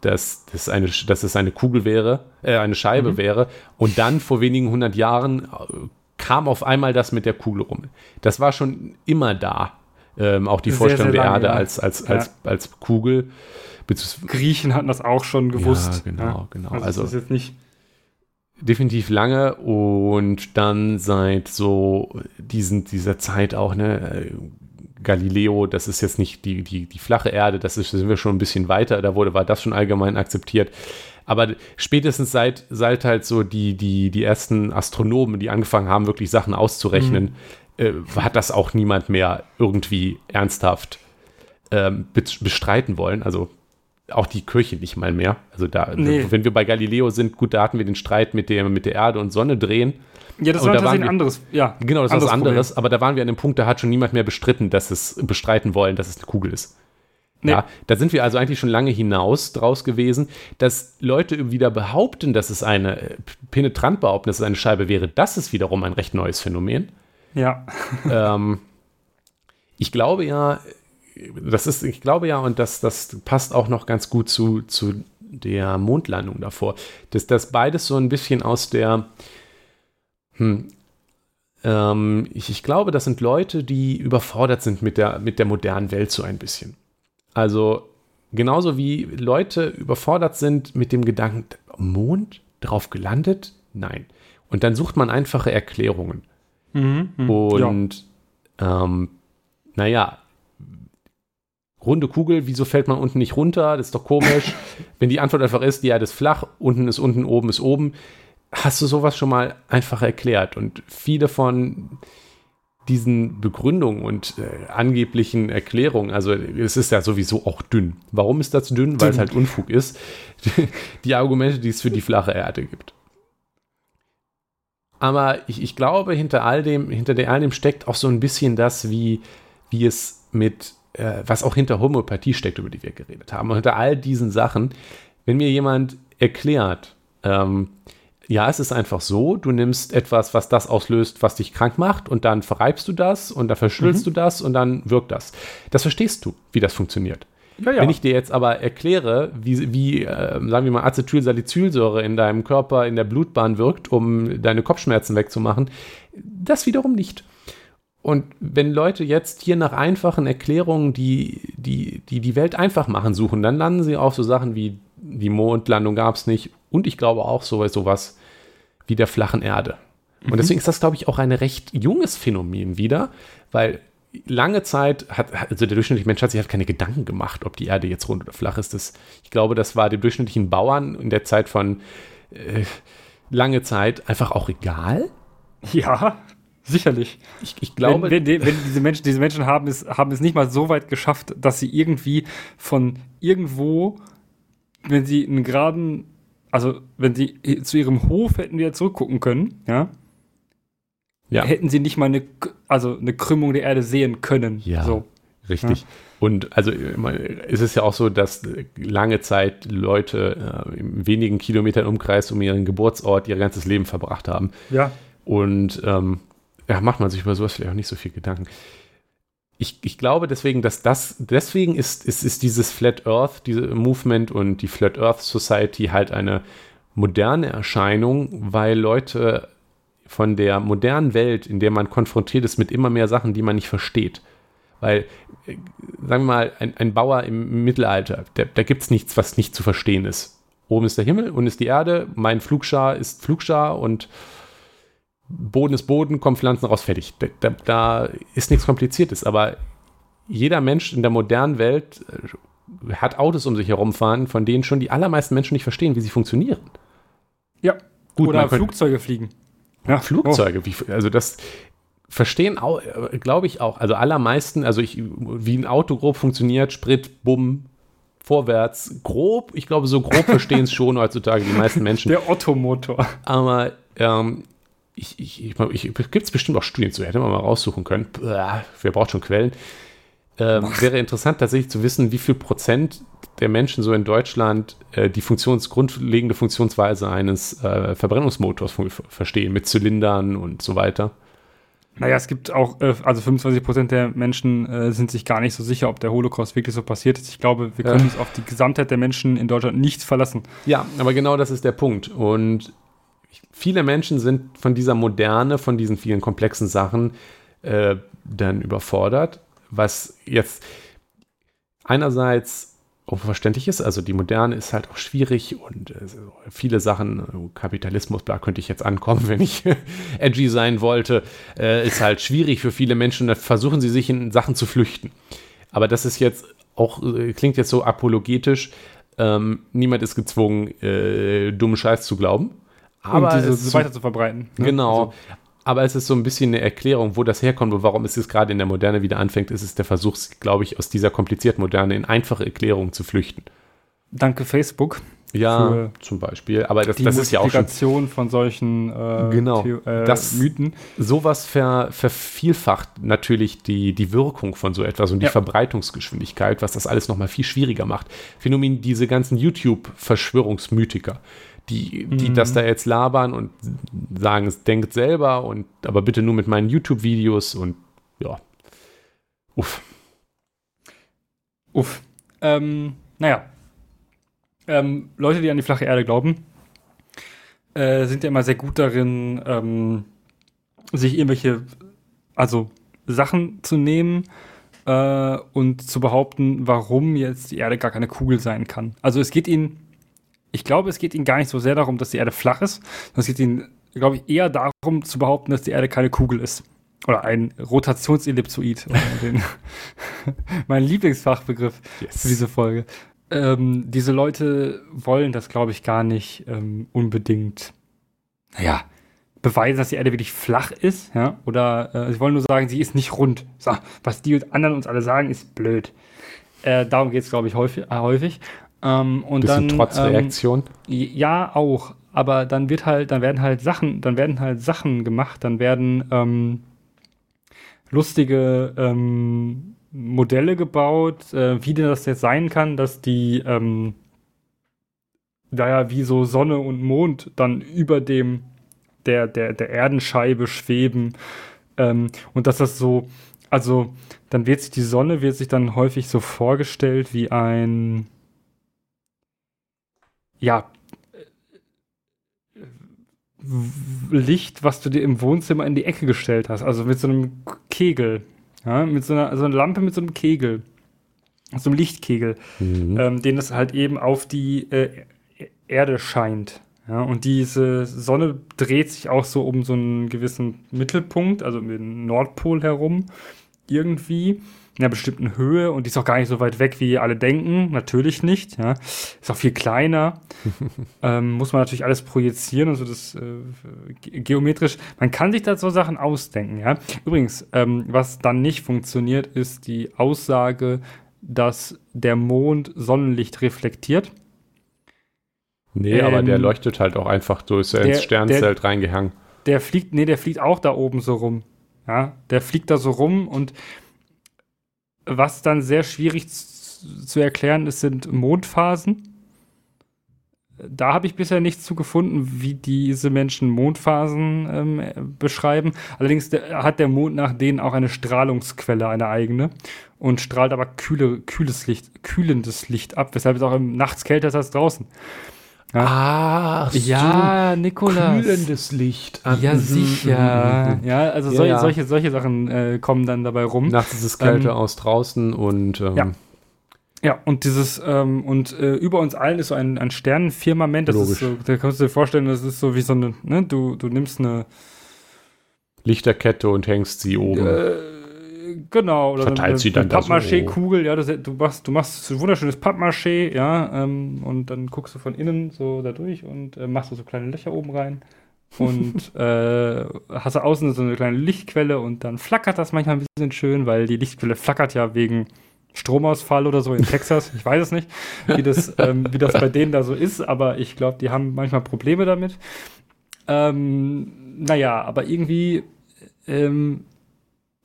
dass, dass, eine, dass es eine Kugel wäre, äh, eine Scheibe mhm. wäre. Und dann vor wenigen hundert Jahren äh, kam auf einmal das mit der Kugel rum. Das war schon immer da. Ähm, auch die sehr, Vorstellung sehr lange, der Erde ja. als, als, als, ja. als Kugel. Griechen hatten das auch schon gewusst. Ja, genau, ja. genau. Also, also das ist jetzt nicht definitiv lange und dann seit so diesen, dieser Zeit auch, ne, Galileo, das ist jetzt nicht die, die, die flache Erde, das ist, sind wir schon ein bisschen weiter, da wurde, war das schon allgemein akzeptiert. Aber spätestens seit, seit halt so die, die, die ersten Astronomen, die angefangen haben, wirklich Sachen auszurechnen, mhm. äh, hat das auch niemand mehr irgendwie ernsthaft ähm, bestreiten wollen. Also auch die Kirche nicht mal mehr. Also da, nee. wenn wir bei Galileo sind, gut, da hatten wir den Streit mit der, mit der Erde und Sonne drehen. Ja, das war da tatsächlich ein anderes, ja. Genau, das ist was anderes, Problem. aber da waren wir an dem Punkt, da hat schon niemand mehr bestritten, dass es bestreiten wollen, dass es eine Kugel ist. Nee. Ja, da sind wir also eigentlich schon lange hinaus draus gewesen, dass Leute wieder behaupten, dass es eine äh, penetrant behaupten, dass es eine Scheibe wäre. Das ist wiederum ein recht neues Phänomen. Ja. ähm, ich glaube ja, das ist, ich glaube ja, und das, das passt auch noch ganz gut zu, zu der Mondlandung davor, dass das beides so ein bisschen aus der, hm, ähm, ich, ich, glaube, das sind Leute, die überfordert sind mit der, mit der modernen Welt so ein bisschen. Also genauso wie Leute überfordert sind mit dem Gedanken, Mond drauf gelandet? Nein. Und dann sucht man einfache Erklärungen. Mhm, mh, und ja. ähm, naja, runde Kugel, wieso fällt man unten nicht runter? Das ist doch komisch. Wenn die Antwort einfach ist, die Erde ist flach, unten ist unten, oben ist oben, hast du sowas schon mal einfach erklärt. Und viele von diesen Begründungen und äh, angeblichen Erklärungen, also es ist ja sowieso auch dünn. Warum ist das dünn? dünn. Weil es halt Unfug ist. die Argumente, die es für die flache Erde gibt. Aber ich, ich glaube, hinter all dem, hinter all dem steckt auch so ein bisschen das, wie, wie es mit äh, was auch hinter Homöopathie steckt, über die wir geredet haben. Und hinter all diesen Sachen, wenn mir jemand erklärt, ähm, ja, es ist einfach so, du nimmst etwas, was das auslöst, was dich krank macht, und dann verreibst du das und dann verschüttelst mhm. du das und dann wirkt das. Das verstehst du, wie das funktioniert. Ja, ja. Wenn ich dir jetzt aber erkläre, wie, wie äh, sagen wir mal, Acetylsalicylsäure in deinem Körper in der Blutbahn wirkt, um deine Kopfschmerzen wegzumachen, das wiederum nicht. Und wenn Leute jetzt hier nach einfachen Erklärungen, die die, die, die Welt einfach machen, suchen, dann landen sie auf so Sachen wie die Mondlandung gab es nicht und ich glaube auch so sowas wie der flachen Erde. Und mhm. deswegen ist das, glaube ich, auch ein recht junges Phänomen wieder, weil lange Zeit hat, also der durchschnittliche Mensch hat sich halt keine Gedanken gemacht, ob die Erde jetzt rund oder flach ist. Das, ich glaube, das war dem durchschnittlichen Bauern in der Zeit von äh, lange Zeit einfach auch egal. Ja, Sicherlich. Ich, ich glaube. Wenn, wenn, wenn, diese Menschen, diese Menschen haben es, haben es nicht mal so weit geschafft, dass sie irgendwie von irgendwo, wenn sie einen geraden, also wenn sie zu ihrem Hof hätten wieder zurückgucken können, ja, ja. hätten sie nicht mal eine, also eine Krümmung der Erde sehen können. Ja. So. Richtig. Ja. Und also es ist ja auch so, dass lange Zeit Leute äh, in wenigen Kilometern Umkreis um ihren Geburtsort ihr ganzes Leben verbracht haben. Ja. Und ähm, ja, macht man sich über sowas vielleicht auch nicht so viel Gedanken. Ich, ich glaube deswegen, dass das, deswegen ist, ist, ist dieses Flat Earth, diese Movement und die Flat Earth Society halt eine moderne Erscheinung, weil Leute von der modernen Welt, in der man konfrontiert ist mit immer mehr Sachen, die man nicht versteht. Weil, äh, sagen wir mal, ein, ein Bauer im Mittelalter, der, da gibt es nichts, was nicht zu verstehen ist. Oben ist der Himmel, unten ist die Erde, mein Flugschar ist Flugschar und Boden ist Boden, kommen Pflanzen raus, fertig. Da, da, ist nichts Kompliziertes. Aber jeder Mensch in der modernen Welt äh, hat Autos um sich herumfahren, von denen schon die allermeisten Menschen nicht verstehen, wie sie funktionieren. Ja. Gut, Oder Flugzeuge fliegen. Ja, Flugzeuge. Oh. Wie, also das verstehen, äh, glaube ich auch. Also allermeisten, also ich, wie ein Auto grob funktioniert, Sprit, Bumm, vorwärts, grob. Ich glaube, so grob verstehen es schon heutzutage die meisten Menschen. Der Ottomotor. Aber ähm, ich, ich, ich, ich gibt es bestimmt auch Studien zu, hätte man mal raussuchen können. wer braucht schon Quellen? Ähm, wäre interessant tatsächlich zu wissen, wie viel Prozent der Menschen so in Deutschland äh, die Funktions grundlegende Funktionsweise eines äh, Verbrennungsmotors verstehen, mit Zylindern und so weiter. Naja, es gibt auch, äh, also 25 Prozent der Menschen äh, sind sich gar nicht so sicher, ob der Holocaust wirklich so passiert ist. Ich glaube, wir können Ja. uns auf die Gesamtheit der Menschen in Deutschland nicht verlassen. Ja, aber genau das ist der Punkt. Und viele Menschen sind von dieser Moderne, von diesen vielen komplexen Sachen äh, dann überfordert, was jetzt einerseits verständlich ist. Also die Moderne ist halt auch schwierig und äh, viele Sachen, äh, Kapitalismus, da könnte ich jetzt ankommen, wenn ich edgy sein wollte, äh, ist halt schwierig für viele Menschen. Da versuchen sie sich in Sachen zu flüchten. Aber das ist jetzt auch, äh, klingt jetzt so apologetisch. Ähm, niemand ist gezwungen, äh, dummen Scheiß zu glauben. Aber und diese es so weiter zu verbreiten. ne? Genau. Also, Aber es ist so ein bisschen eine Erklärung, wo das herkommt und warum es jetzt gerade in der Moderne wieder anfängt, ist es der Versuch, glaube ich, aus dieser komplizierten Moderne in einfache Erklärungen zu flüchten. danke Facebook. Ja, zum Beispiel. Aber das, Die das ist ja auch schon von solchen äh, Genau. Theo- äh, Das- Mythen. sowas ver, vervielfacht natürlich die, die Wirkung von so etwas und die Ja. Verbreitungsgeschwindigkeit, was das alles nochmal viel schwieriger macht. Phänomen, diese ganzen YouTube-Verschwörungsmythiker, die, die Mhm. das da jetzt labern und sagen, es denkt selber und aber bitte nur mit meinen YouTube-Videos und ja. Uff. Uff. Ähm, naja. Ähm, Leute, die an die flache Erde glauben, äh, sind ja immer sehr gut darin, ähm, sich irgendwelche, also Sachen zu nehmen äh, und zu behaupten, warum jetzt die Erde gar keine Kugel sein kann. Also es geht ihnen, ich glaube, es geht ihnen gar nicht so sehr darum, dass die Erde flach ist, sondern es geht ihnen, glaube ich, eher darum zu behaupten, dass die Erde keine Kugel ist. Oder ein Rotationsellipsoid. den- mein Lieblingsfachbegriff Yes. für diese Folge. Ähm, diese Leute wollen das, glaube ich, gar nicht ähm, unbedingt, naja, beweisen, dass die Erde wirklich flach ist, ja, oder äh, sie wollen nur sagen, sie ist nicht rund. So, was die anderen uns alle sagen, ist blöd. Äh, darum geht es, glaube ich, häufig. Äh, häufig. Ähm, und Bisschen dann, trotz ähm, Reaktion. ja, auch. Aber dann wird halt, dann werden halt Sachen, dann werden halt Sachen gemacht, dann werden ähm, lustige ähm, Modelle gebaut, äh, wie denn das jetzt sein kann, dass die, ähm, naja, wie so Sonne und Mond dann über dem der, der, der Erdenscheibe schweben. Ähm, und dass das so, also dann wird sich die Sonne, wird sich dann häufig so vorgestellt wie ein, ja, w- Licht, was du dir im Wohnzimmer in die Ecke gestellt hast. Also mit so einem Kegel. Ja, mit so einer, so einer Lampe mit so einem Kegel. So einem Lichtkegel, Mhm. ähm, den es halt eben auf die äh, Erde scheint. Ja, und diese Sonne dreht sich auch so um so einen gewissen Mittelpunkt, also um den Nordpol herum, irgendwie in einer bestimmten Höhe und die ist auch gar nicht so weit weg, wie alle denken. Natürlich nicht. Ja. Ist auch viel kleiner. ähm, muss man natürlich alles projizieren, also das äh, ge- geometrisch. Man kann sich da so Sachen ausdenken. Ja. Übrigens, ähm, was dann nicht funktioniert, ist die Aussage, dass der Mond Sonnenlicht reflektiert. Nee, aber der ähm, leuchtet halt auch einfach so, ist ja ins der- Sternzelt reingehangen. Der fliegt, nee, der fliegt auch da oben so rum. Ja, der fliegt da so rum und was dann sehr schwierig zu erklären ist, sind Mondphasen. Da habe ich bisher nichts zu gefunden, wie diese Menschen Mondphasen ähm, äh, beschreiben. Allerdings der, hat der Mond nach denen auch eine Strahlungsquelle, eine eigene, und strahlt aber kühle, kühles Licht, kühlendes Licht ab, weshalb es auch im nachts kälter ist als draußen. Ah, Ja, Nikolas. kühlendes Licht. Ah, Ja, mhm, sicher. mhm, mhm. Ja, also Ja, sol ja. Solche, solche Sachen äh, kommen dann dabei rum. Nachts ist es kälter Ähm, aus draußen und ähm, ja. Ja, und dieses, ähm, und äh, über uns allen ist so ein, ein Sternenfirmament, das Logisch. ist so, da kannst du dir vorstellen, das ist so wie so eine, ne, du, du nimmst eine, Lichterkette und hängst sie oben. äh, genau, oder Verteilt eine, sie dann eine. Pappmaché-Kugel, ja, das, du machst, du machst so wunderschönes Pappmaché, ja, ähm, und dann guckst du von innen so da durch und äh, machst so kleine Löcher oben rein. und äh, hast du außen so eine kleine Lichtquelle und dann flackert das manchmal ein bisschen schön, weil die Lichtquelle flackert ja wegen Stromausfall oder so in Texas. Ich weiß es nicht, wie das, ähm, wie das bei denen da so ist, aber ich glaube, die haben manchmal Probleme damit. Ähm, naja, aber irgendwie ähm,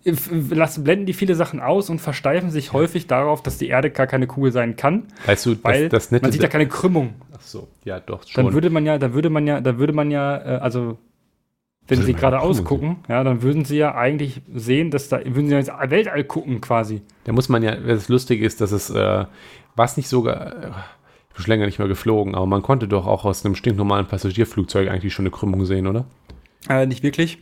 lassen, blenden die viele Sachen aus und versteifen sich häufig darauf, dass die Erde gar keine Kugel sein kann, weißt du, weil das, das nette. man sieht ja keine Krümmung. Ach so, ja, doch schon. Dann würde man ja, dann würde man ja, dann würde man ja, äh, also wenn Also sie meine geradeaus Krümmung gucken, ja, dann würden sie ja eigentlich sehen, dass da, würden sie ja ins Weltall gucken quasi. Da muss man ja, das Lustige ist, dass es, äh, was nicht sogar, äh, ich bin schon länger nicht mehr geflogen, aber man konnte doch auch aus einem stinknormalen Passagierflugzeug eigentlich schon eine Krümmung sehen, oder? Äh, nicht wirklich.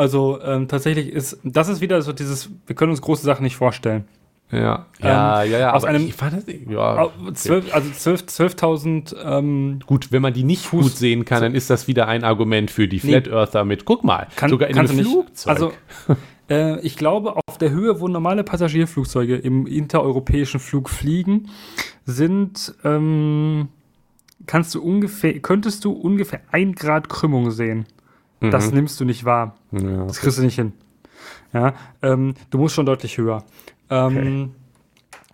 Also ähm, tatsächlich ist, das ist wieder so dieses, wir können uns große Sachen nicht vorstellen. Ja, ja, ja, ja. aus einem- ich fand das, ja, Au- Zwölf, also 12 12.000, ähm, Gut, wenn man die nicht Fuß- gut sehen kann, dann ist das wieder ein Argument für die. Flat Earther mit, guck mal, kann, sogar in einem nicht. Flugzeug. Also, äh, ich glaube, auf der Höhe, wo normale Passagierflugzeuge im intereuropäischen Flug fliegen, sind, ähm, kannst du ungefähr, könntest du ungefähr ein Grad Krümmung sehen. Das nimmst du nicht wahr. ja. Das kriegst du nicht hin. Ja, ähm, du musst schon deutlich höher. Ähm,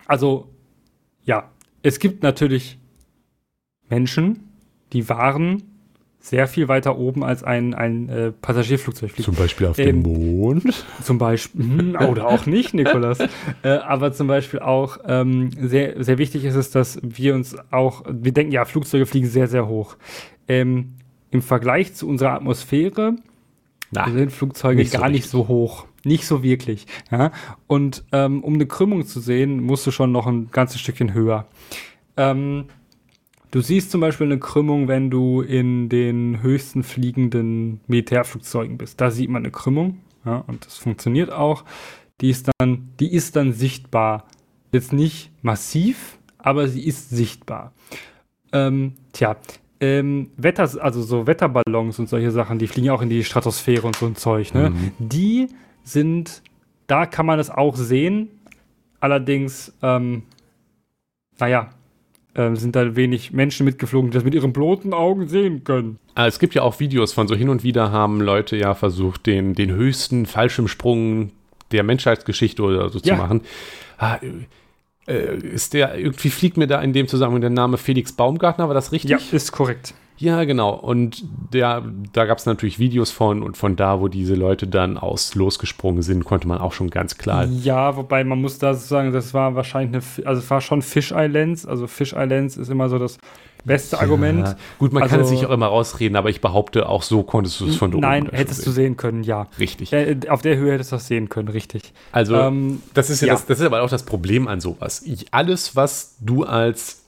Also, ja, es gibt natürlich Menschen, die waren sehr viel weiter oben als ein, ein äh, Passagierflugzeug fliegt. Zum Beispiel auf Ähm, dem Mond. Zum Beispiel, hm, oder auch nicht, Nikolas. äh, aber zum Beispiel auch ähm, sehr, sehr wichtig ist es, dass wir uns auch, wir denken ja, Flugzeuge fliegen sehr, sehr hoch. Ähm, Im Vergleich zu unserer Atmosphäre Na, sind Flugzeuge nicht so gar nicht richtig. so hoch. Nicht so wirklich. Ja? Und ähm, um eine Krümmung zu sehen, musst du schon noch ein ganzes Stückchen höher. Ähm, du siehst zum Beispiel eine Krümmung, wenn du in den höchsten fliegenden Militärflugzeugen bist. Da sieht man eine Krümmung. Ja? Und das funktioniert auch. Die ist dann, die ist dann sichtbar. Jetzt nicht massiv, aber sie ist sichtbar. Ähm, tja, ähm, Wetter, also so Wetterballons und solche Sachen, die fliegen ja auch in die Stratosphäre und so ein Zeug, ne? Mhm. Die sind, da kann man es auch sehen, allerdings, ähm, naja, ähm, sind da wenig Menschen mitgeflogen, die das mit ihren bloßen Augen sehen können. Ah, Es gibt ja auch Videos von so hin und wieder haben Leute ja versucht, den, den höchsten Fallschirmsprung der Menschheitsgeschichte oder so Ja. zu machen. Ah, äh, ist der, irgendwie fliegt mir da in dem Zusammenhang der Name Felix Baumgartner, war das richtig? Ja, ist korrekt. Ja, genau. Und der, da gab es natürlich Videos von und von da, wo diese Leute dann aus losgesprungen sind, konnte man auch schon ganz klar. Ja, wobei man muss da sagen, das war wahrscheinlich eine, also es war schon Fish Islands, also Fish Islands ist immer so das beste Argument. Ja, gut, man kann es Also- sich auch immer rausreden, aber ich behaupte, auch so konntest du es von da Nein, oben hättest du sehen. können, ja. Richtig. Äh, auf der Höhe hättest du das sehen können, richtig. Also, Ähm, das ist ja, ja. Das, das ist aber auch das Problem an sowas. Ich, alles, was du als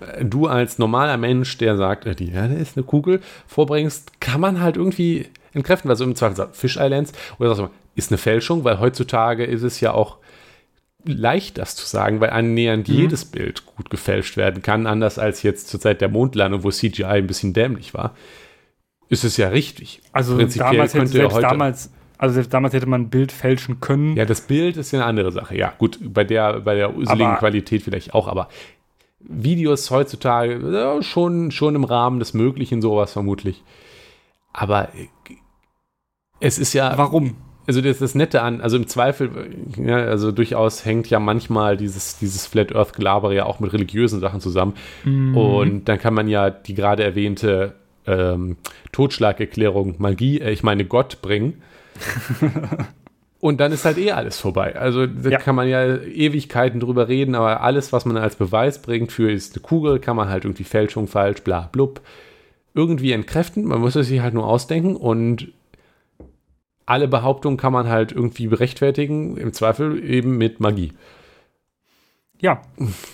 äh, du als normaler Mensch, der sagt, äh, die Erde ist eine Kugel, vorbringst, kann man halt irgendwie entkräften. Also im Zweifel sagt Fish Islands oder sagst du mal, ist eine Fälschung, weil heutzutage ist es ja auch leicht, das zu sagen, weil annähernd Mhm. jedes Bild gut gefälscht werden kann, anders als jetzt zur Zeit der Mondlandung, wo CGI ein bisschen dämlich war. Ist es ja richtig. Also Prinzipiell damals hätte könnte selbst heute- damals, also selbst damals hätte man ein Bild fälschen können. Ja, das Bild ist ja eine andere Sache. Ja, gut, bei der, bei der useligen Aber- Qualität vielleicht auch, aber Videos heutzutage ja, schon, schon im Rahmen des Möglichen, sowas vermutlich. Aber äh, es ist ja, Warum? Also das ist das Nette an, also im Zweifel, ja, also durchaus hängt ja manchmal dieses, dieses Flat Earth Gelaber ja auch mit religiösen Sachen zusammen. Mhm. Und dann kann man ja die gerade erwähnte ähm, Totschlagerklärung Magie, äh, ich meine Gott bringen. Und dann ist halt eh alles vorbei. Also da Ja. kann man ja Ewigkeiten drüber reden, aber alles, was man als Beweis bringt für ist eine Kugel, kann man halt irgendwie Fälschung, falsch, bla, blub, irgendwie entkräften. Man muss es sich halt nur ausdenken und alle Behauptungen kann man halt irgendwie berechtfertigen, im Zweifel eben mit Magie. Ja,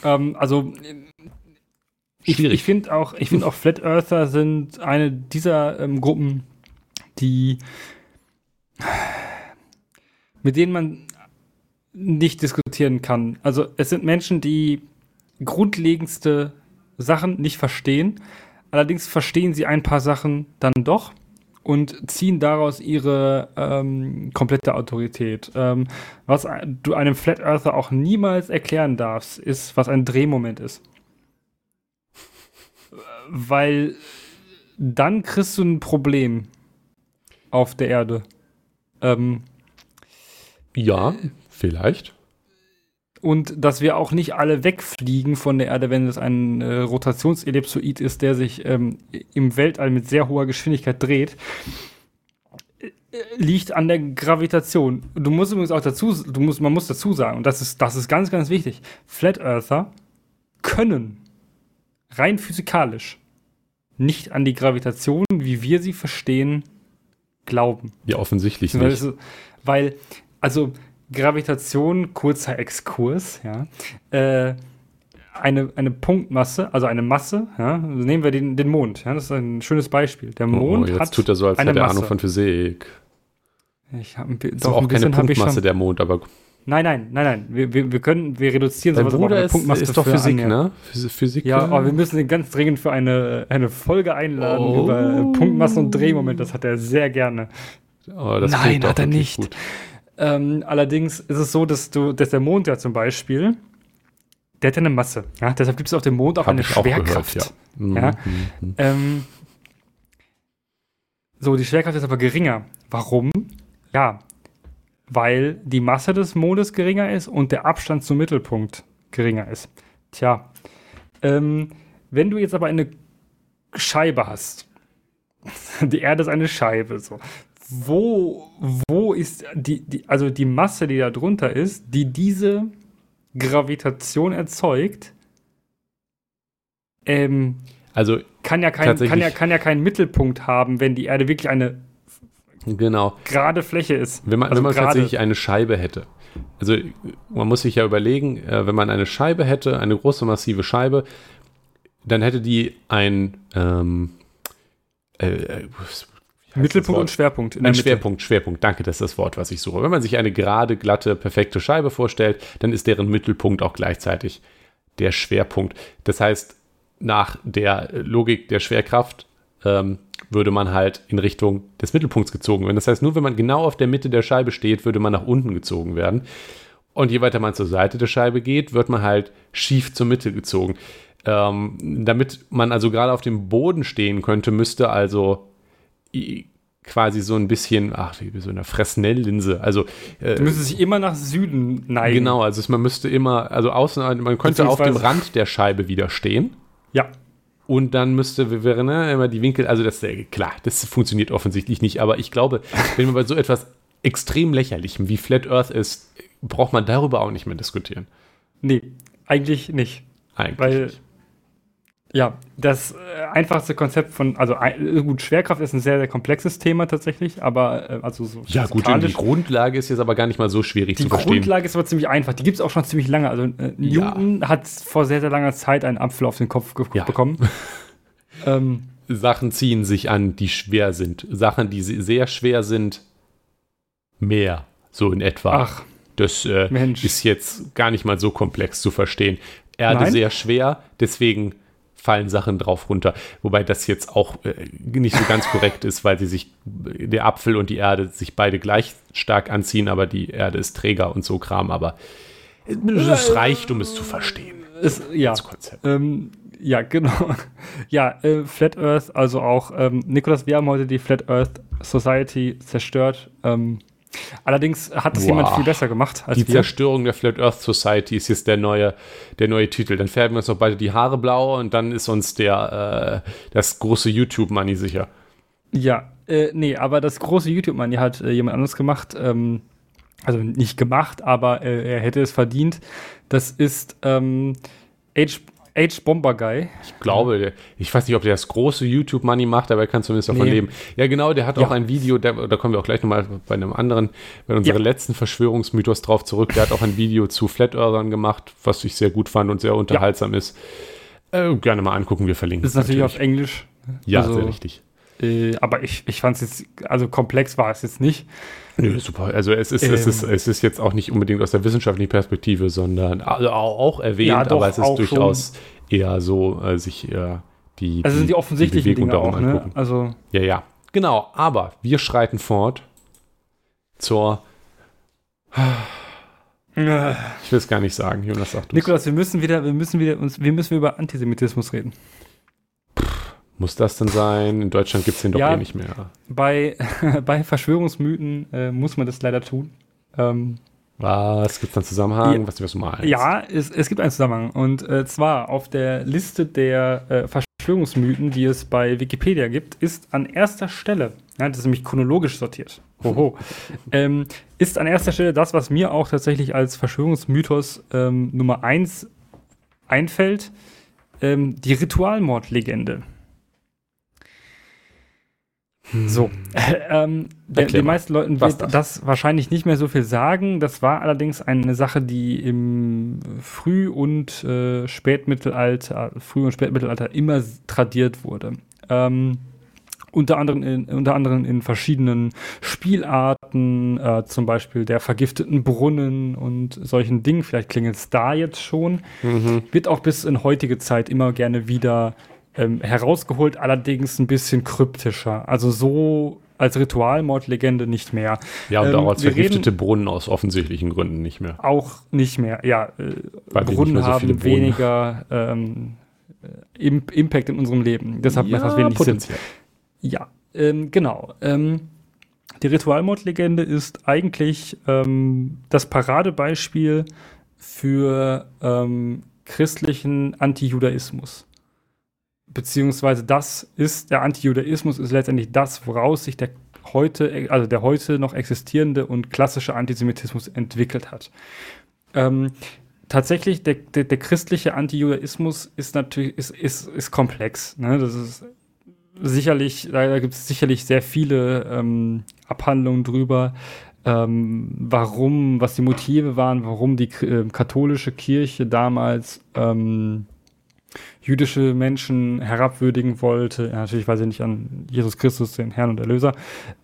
ähm, also ich, ich finde auch, ich finde auch Flat Earther sind eine dieser ähm, Gruppen, die mit denen man nicht diskutieren kann. Also es sind Menschen, die grundlegendste Sachen nicht verstehen. Allerdings verstehen sie ein paar Sachen dann doch und ziehen daraus ihre ähm, komplette Autorität. Ähm, was du einem Flat Earther auch niemals erklären darfst, ist, was ein Drehmoment ist. Weil dann kriegst du ein Problem auf der Erde. Ähm, Ja, vielleicht. Und dass wir auch nicht alle wegfliegen von der Erde, wenn es ein äh, Rotationsellipsoid ist, der sich ähm, im Weltall mit sehr hoher Geschwindigkeit dreht, äh, liegt an der Gravitation. Du musst übrigens auch dazu, du musst, man muss dazu sagen, und das ist, das ist ganz, ganz wichtig, Flat Earther können rein physikalisch nicht an die Gravitation, wie wir sie verstehen, glauben. Ja, offensichtlich nicht. weil also Gravitation, kurzer Exkurs, ja, äh, eine, eine Punktmasse, also eine Masse, ja, nehmen wir den, den Mond, ja, das ist ein schönes Beispiel. Der Oh, Mond jetzt hat tut er so, als eine hätte er. Ahnung von Physik. Ich hab, ein bi- Ist doch, auch ein keine bisschen Punktmasse der Mond, aber Nein, nein, nein, nein. Wir, wir, wir können, wir reduzieren dein sowas aber Bruder eine ist, Punktmasse ist doch Physik, ne? Phys- Physik. Ja, aber wir müssen ihn ganz dringend für eine, eine Folge einladen Oh. über Punktmassen und Drehmoment. Das hat er sehr gerne. Oh, das Nein, hat er nicht. Gut. Ähm, allerdings ist es so, dass du, dass der Mond ja zum Beispiel, der hat ja eine Masse. Ja? Deshalb gibt es auf dem Mond auch Hab eine ich auch Schwerkraft. gehört, ja. Mhm, Ja. mhm. Ähm, so, die Schwerkraft ist aber geringer. Warum? Ja, weil die Masse des Mondes geringer ist und der Abstand zum Mittelpunkt geringer ist. Tja, ähm, wenn du jetzt aber eine Scheibe hast, die Erde ist eine Scheibe, so. Wo, wo ist die, die, also die Masse, die da drunter ist, die diese Gravitation erzeugt, ähm, Also, kann ja, kein, kann, ja, kann ja keinen Mittelpunkt haben, wenn die Erde wirklich eine genau. gerade Fläche ist. Wenn man, Also wenn man tatsächlich eine Scheibe hätte. Also man muss sich ja überlegen, äh, wenn man eine Scheibe hätte, eine große massive Scheibe, dann hätte die ein ähm, äh, Mittelpunkt und Schwerpunkt. in Ein der Mitte. Schwerpunkt, Schwerpunkt, danke, das ist das Wort, was ich suche. Wenn man sich eine gerade, glatte, perfekte Scheibe vorstellt, dann ist deren Mittelpunkt auch gleichzeitig der Schwerpunkt. Das heißt, nach der Logik der Schwerkraft ähm, würde man halt in Richtung des Mittelpunkts gezogen werden. Das heißt, nur wenn man genau auf der Mitte der Scheibe steht, würde man nach unten gezogen werden. Und je weiter man zur Seite der Scheibe geht, wird man halt schief zur Mitte gezogen. Ähm, damit man also gerade auf dem Boden stehen könnte, müsste also quasi so ein bisschen, ach, wie so eine Fresnel-Linse. Also, äh, Du müsstest dich immer nach Süden neigen. genau, also man müsste immer, also außen, man könnte auf dem Rand der Scheibe wieder stehen. Ja. Und dann müsste, wäre ne, immer die Winkel, also das, äh, klar, das funktioniert offensichtlich nicht, aber ich glaube, wenn man bei so etwas extrem lächerlichem wie Flat Earth ist, braucht man darüber auch nicht mehr diskutieren. Nee, eigentlich nicht. Eigentlich. Weil, nicht. Ja, das äh, einfachste Konzept von, also gut, Schwerkraft ist ein sehr, sehr komplexes Thema tatsächlich, aber äh, also so Ja, gut, die Grundlage ist jetzt aber gar nicht mal so schwierig Die zu verstehen. Grundlage ist aber ziemlich einfach. Die gibt es auch schon ziemlich lange. Also äh, Newton hat vor sehr, sehr langer Zeit einen Apfel auf den Kopf Ja. bekommen. ähm, Sachen ziehen sich an, die schwer sind. Sachen, die se- sehr schwer sind, mehr. So in etwa. ach, Das äh, ist jetzt gar nicht mal so komplex zu verstehen. Erde Nein? sehr schwer, deswegen fallen Sachen drauf runter. Wobei das jetzt auch äh, nicht so ganz korrekt ist, weil sie sich, der Apfel und die Erde sich beide gleich stark anziehen, aber die Erde ist träger und so Kram. Aber es reicht, um es zu verstehen. ist, ja. Das Konzept. Ähm, ja, genau. Ja, äh, Flat Earth, also auch, ähm, Nikolas, wir haben heute die Flat Earth Society zerstört. Ähm, allerdings hat es Wow. jemand viel besser gemacht als Die wir. Zerstörung der Flat Earth Society ist jetzt der neue, der neue Titel. Dann färben wir uns noch beide die Haare blau und dann ist uns der, äh, das große YouTube-Money sicher. Ja, äh, nee, aber das große YouTube-Money hat äh, jemand anderes gemacht. Ähm, also nicht gemacht, aber äh, er hätte es verdient. Das ist ähm, H, H Bomber Guy. Ich glaube, ich weiß nicht, ob der das große YouTube-Money macht, aber er kann zumindest davon Nee. leben. Ja, genau, der hat Ja. auch ein Video, da, da kommen wir auch gleich nochmal bei einem anderen, bei unserem Ja. letzten Verschwörungsmythos drauf zurück. Der hat auch ein Video zu Flat Earthern gemacht, was ich sehr gut fand und sehr unterhaltsam ist. Äh, gerne mal angucken, wir verlinken Das ist natürlich auf Englisch. Ja, also- sehr richtig. Äh, aber ich, ich fand es jetzt, also komplex war es jetzt nicht. Nö, super. Also es ist, es, Ähm. ist, es ist jetzt auch nicht unbedingt aus der wissenschaftlichen Perspektive, sondern also auch, erwähnt, Ja, doch, aber es ist durchaus eher so, äh, sich äh, die, Also sind die offensichtlichen Bewegung Dinge darum auch, ne? Also, Ja, ja. Genau, aber wir schreiten fort zur, ich will es gar nicht sagen, Jonas sagt. Nikolas, wir müssen wieder, wir müssen wieder uns, wir müssen über Antisemitismus reden. Muss das denn sein? In Deutschland gibt es den doch Ja. eh nicht mehr. Bei, bei Verschwörungsmythen äh, muss man das leider tun. Ähm, Was gibt es einen Zusammenhang? Ja. Was du meinst? Ja, es, es gibt einen Zusammenhang. Und äh, zwar auf der Liste der äh, Verschwörungsmythen, die es bei Wikipedia gibt, ist an erster Stelle, ja, das ist nämlich chronologisch sortiert, hoho, ähm, ist an erster Stelle das, was mir auch tatsächlich als Verschwörungsmythos ähm, Nummer 1 einfällt, ähm, die Ritualmordlegende. So, ähm, der, den meisten Leuten wird das? das? wahrscheinlich nicht mehr so viel sagen. Das war allerdings eine Sache, die im Früh- und äh, Spätmittelalter, Früh- und Spätmittelalter immer tradiert wurde. Ähm, unter anderem in, unter anderem in verschiedenen Spielarten, äh, zum Beispiel der vergifteten Brunnen und solchen Dingen. Vielleicht klingelt es da jetzt schon. Mhm. Wird auch bis in heutige Zeit immer gerne wieder ähm, herausgeholt, allerdings ein bisschen kryptischer. Also so als Ritualmordlegende nicht mehr. Ja, und ähm, auch als vergiftete Brunnen aus offensichtlichen Gründen nicht mehr. Auch nicht mehr, ja. Äh, Brunnen so haben Brunnen. weniger ähm, äh, Impact in unserem Leben. Deshalb ja, macht das wenig. Sinn. Ja, ähm, genau. Ähm, die Ritualmordlegende ist eigentlich ähm, das Paradebeispiel für ähm, christlichen Antijudaismus beziehungsweise das ist, der Antijudaismus ist letztendlich das, woraus sich der heute, also der heute noch existierende und klassische Antisemitismus entwickelt hat. Ähm, tatsächlich, der, der, der christliche Antijudaismus ist natürlich, ist, ist, ist komplex. Ne? Das ist sicherlich, da gibt es sicherlich sehr viele ähm, Abhandlungen drüber, ähm, warum, was die Motive waren, warum die äh, katholische Kirche damals ähm, jüdische Menschen herabwürdigen wollte, natürlich weil sie nicht an Jesus Christus, den Herrn und Erlöser,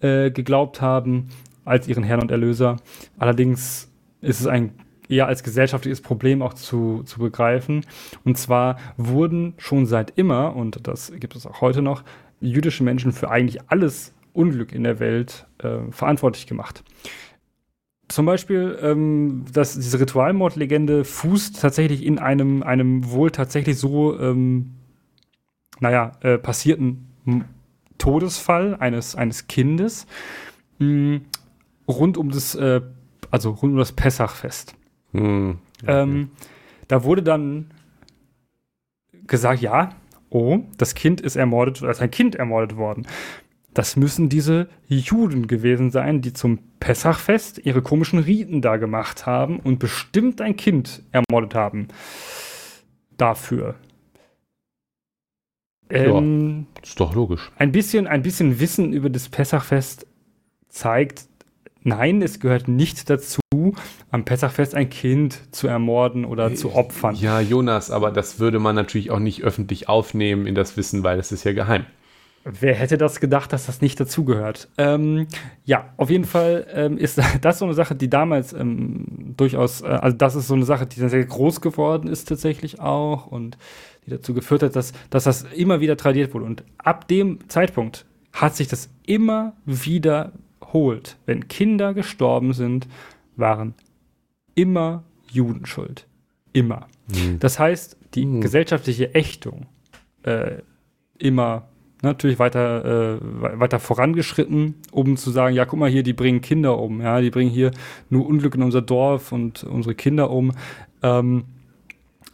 äh, geglaubt haben, als ihren Herrn und Erlöser. Allerdings ist es ein eher als gesellschaftliches Problem auch zu, zu begreifen. Und zwar wurden schon seit immer, und das gibt es auch heute noch, jüdische Menschen für eigentlich alles Unglück in der Welt äh, verantwortlich gemacht. Zum Beispiel, ähm, dass diese Ritualmordlegende fußt tatsächlich in einem, einem wohl tatsächlich so, ähm, naja, äh, passierten Todesfall eines, eines Kindes mh, hm, rund um das, äh, also rund um das Pessachfest. Hm, okay. ähm, da wurde dann gesagt, ja, oh, das Kind ist ermordet, als ein Kind ermordet worden. Das müssen diese Juden gewesen sein, die zum Pessachfest ihre komischen Riten da gemacht haben und bestimmt ein Kind ermordet haben. Dafür. Ähm, ja, ist doch logisch. Ein bisschen, ein bisschen Wissen über das Pessachfest zeigt, nein, es gehört nicht dazu, am Pessachfest ein Kind zu ermorden oder zu opfern. Ja, Jonas, aber das würde man natürlich auch nicht öffentlich aufnehmen in das Wissen, weil es ist ja geheim. Wer hätte das gedacht, dass das nicht dazugehört? Ähm, ja, auf jeden Fall ähm, ist das so eine Sache, die damals ähm, durchaus, äh, also das ist so eine Sache, die dann sehr groß geworden ist tatsächlich auch und die dazu geführt hat, dass, dass das immer wieder tradiert wurde. Und ab dem Zeitpunkt hat sich das immer wiederholt. Wenn Kinder gestorben sind, waren immer Juden schuld. Immer. Mhm. Das heißt, die mhm. gesellschaftliche Ächtung äh, immer natürlich weiter, äh, weiter vorangeschritten, um zu sagen, ja, guck mal hier, die bringen Kinder um, ja, die bringen hier nur Unglück in unser Dorf und unsere Kinder um. Ähm,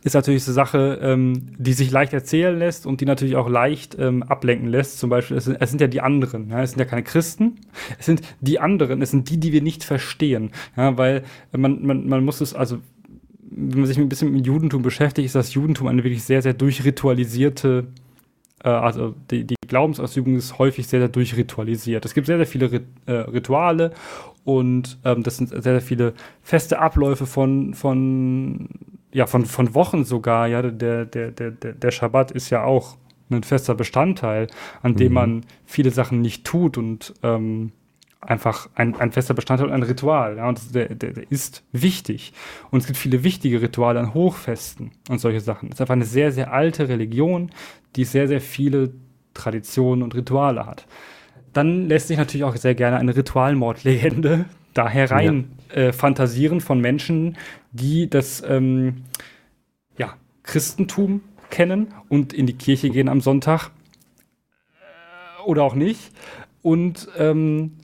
ist natürlich eine Sache, ähm, die sich leicht erzählen lässt und die natürlich auch leicht ähm, ablenken lässt. Zum Beispiel, es sind, es sind ja die anderen, ja? es sind ja keine Christen, es sind die anderen, es sind die, die wir nicht verstehen. Ja? Weil man, man, man muss es, also wenn man sich ein bisschen mit dem Judentum beschäftigt, ist das Judentum eine wirklich sehr, sehr durchritualisierte äh, also die, die Glaubensausübung ist häufig sehr, sehr durchritualisiert. Es gibt sehr, sehr viele Rit äh, Rituale und ähm, das sind sehr, sehr viele feste Abläufe von, von, ja, von, von Wochen sogar. Ja, der, der, der, der Schabbat ist ja auch ein fester Bestandteil, an dem mhm. man viele Sachen nicht tut und ähm, einfach ein, ein fester Bestandteil, ein Ritual. Ja, und der, der, der, ist wichtig. Und es gibt viele wichtige Rituale an Hochfesten und solche Sachen. Es ist einfach eine sehr, sehr alte Religion, die sehr, sehr viele Traditionen und Rituale hat. Dann lässt sich natürlich auch sehr gerne eine Ritualmordlegende da herein ja. äh, fantasieren von Menschen, die das ähm, ja, Christentum kennen und in die Kirche gehen am Sonntag äh, oder auch nicht und ähm,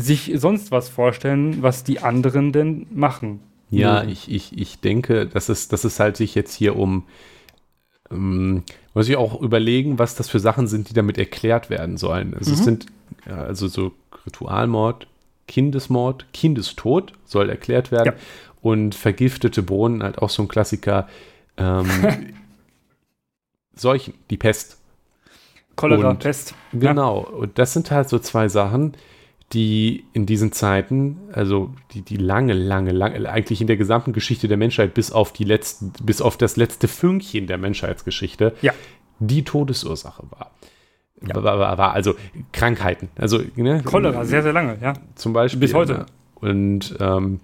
sich sonst was vorstellen, was die anderen denn machen. Ja, ich, ich, ich denke, dass es, dass es halt sich jetzt hier um ähm, muss ich auch überlegen, was das für Sachen sind, die damit erklärt werden sollen. Also mhm. es sind ja, also so Ritualmord, Kindesmord, Kindestod soll erklärt werden ja. und vergiftete Brunnen halt auch so ein Klassiker. Ähm, Seuchen, die Pest. Cholera, Und- Pest. Genau, und das sind halt so zwei Sachen, die in diesen Zeiten, also die, die lange, lange, lange, eigentlich in der gesamten Geschichte der Menschheit, bis auf die letzten, bis auf das letzte Fünkchen der Menschheitsgeschichte, Ja. die Todesursache war. War, war, war also Krankheiten. Also, ne, Cholera, sehr, sehr lange, ja. zum Beispiel. Bis heute. Ne? Und ähm,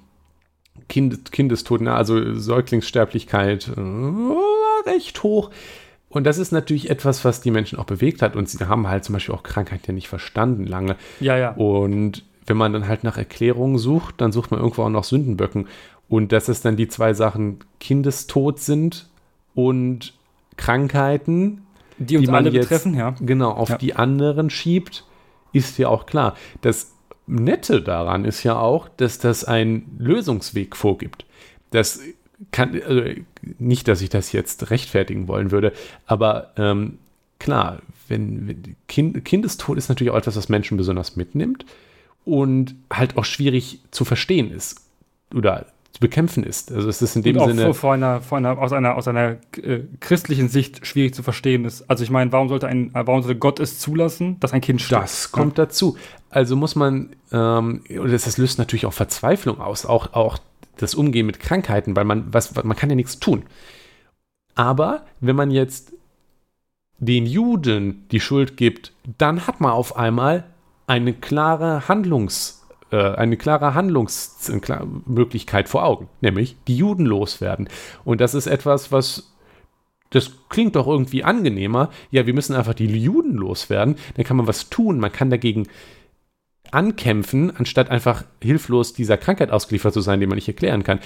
kind, Kindestod, ne? also Säuglingssterblichkeit äh, recht hoch. Und das ist natürlich etwas, was die Menschen auch bewegt hat. Und sie haben halt zum Beispiel auch Krankheiten ja nicht verstanden lange. Ja, ja. Und wenn man dann halt nach Erklärungen sucht, dann sucht man irgendwo auch noch Sündenböcken. Und dass es dann die zwei Sachen Kindestod sind und Krankheiten, Die uns die man alle jetzt- betreffen, ja. genau auf Ja. die anderen schiebt, ist ja auch klar. Das Nette daran ist ja auch, dass das einen Lösungsweg vorgibt. Das kann, also nicht, dass ich das jetzt rechtfertigen wollen würde, aber ähm, klar, wenn, wenn kind, Kindestod ist natürlich auch etwas, was Menschen besonders mitnimmt und halt auch schwierig zu verstehen ist oder zu bekämpfen ist. Also es ist in dem und auch Sinne. vor, einer, vor einer, aus einer, aus einer äh, christlichen Sicht schwierig zu verstehen ist. Also ich meine, warum sollte ein, warum sollte Gott es zulassen, dass ein Kind stirbt? Das kommt dazu. Also muss man, ähm, oder das, das löst natürlich auch Verzweiflung aus, auch, auch das Umgehen mit Krankheiten, weil man, was, man kann ja nichts tun. Aber wenn man jetzt den Juden die Schuld gibt, dann hat man auf einmal eine klare Handlungs, äh, eine klare Handlungsmöglichkeit vor Augen, nämlich die Juden loswerden. Und das ist etwas, was das klingt doch irgendwie angenehmer. Ja, wir müssen einfach die Juden loswerden. Dann kann man was tun. Man kann dagegen ankämpfen, anstatt einfach hilflos dieser Krankheit ausgeliefert zu sein, die man nicht erklären kann.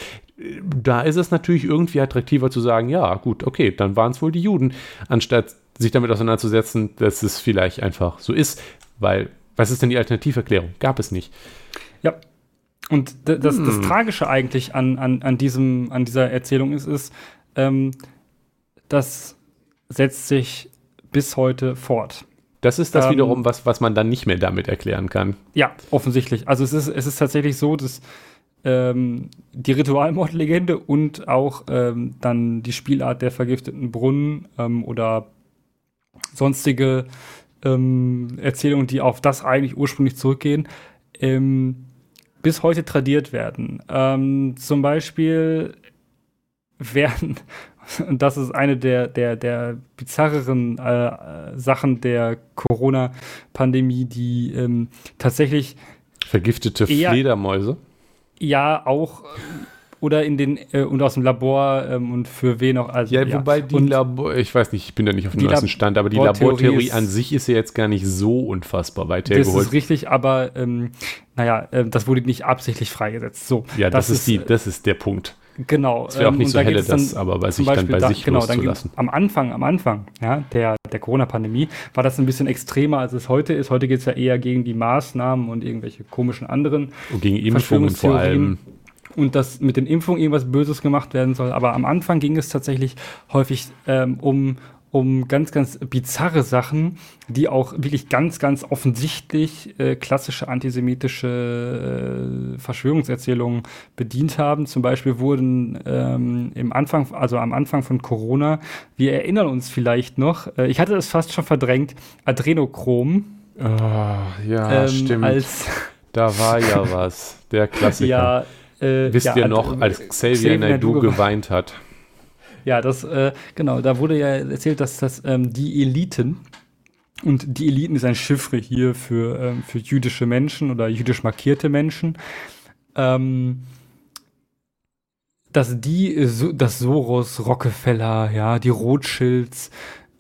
Da ist es natürlich irgendwie attraktiver zu sagen, ja, gut, okay, dann waren es wohl die Juden, anstatt sich damit auseinanderzusetzen, dass es vielleicht einfach so ist. Weil, was ist denn die Alternativerklärung? Gab es nicht. Ja. Und das, das Hm. Tragische eigentlich an, an, an, diesem, an dieser Erzählung ist, ist, ähm, das setzt sich bis heute fort. Das ist das Ähm, wiederum, was, was man dann nicht mehr damit erklären kann. Ja, offensichtlich. Also es ist, es ist tatsächlich so, dass ähm, die Ritualmordlegende und auch ähm, dann die Spielart der vergifteten Brunnen ähm, oder sonstige ähm, Erzählungen, die auf das eigentlich ursprünglich zurückgehen, ähm, bis heute tradiert werden. Zum Beispiel werden, und das ist eine der, der, der bizarreren äh, Sachen der Corona-Pandemie, die ähm, tatsächlich Vergiftete Eher- Fledermäuse. ja auch äh, oder in den äh, und aus dem Labor ähm, und für wen auch also Ja, wobei die und, Labor, ich weiß nicht, ich bin da nicht auf dem neuesten Stand, aber die Labortheorie an sich ist ja jetzt gar nicht so unfassbar weit das ist hergeholt. richtig, aber ähm, naja, äh, das wurde nicht absichtlich freigesetzt. So, Ja, das, ist die, äh, das ist der Punkt. Genau. Es wäre auch ähm, nicht und so da geht helle, es dann das aber bei zum sich dann Beispiel bei da, sich genau, dann loszulassen. am Anfang, am Anfang, ja, der, der Corona-Pandemie war das ein bisschen extremer, als es heute ist. Heute geht es ja eher gegen die Maßnahmen und irgendwelche komischen anderen Und gegen Impfungen vor allem. und dass mit den Impfungen irgendwas Böses gemacht werden soll. Aber am Anfang ging es tatsächlich häufig ähm, um, um ganz, ganz bizarre Sachen, die auch wirklich ganz, ganz offensichtlich äh, klassische antisemitische äh, Verschwörungserzählungen bedient haben. Zum Beispiel wurden ähm, im Anfang, also am Anfang von Corona, wir erinnern uns vielleicht noch, äh, ich hatte es fast schon verdrängt, Adrenochrom Ah, ja, ähm, stimmt. als da war ja was. Der Klassiker. ja, äh, Wisst ja, ihr noch, als Xavier, Xavier Naidoo Naidoo geweint hat? Ja, das, äh, genau, da wurde ja erzählt, dass das ähm, die Eliten, und die Eliten ist ein Chiffre hier für, ähm, für jüdische Menschen oder jüdisch markierte Menschen, ähm, dass die, äh, so, das Soros, Rockefeller, ja, die Rothschilds,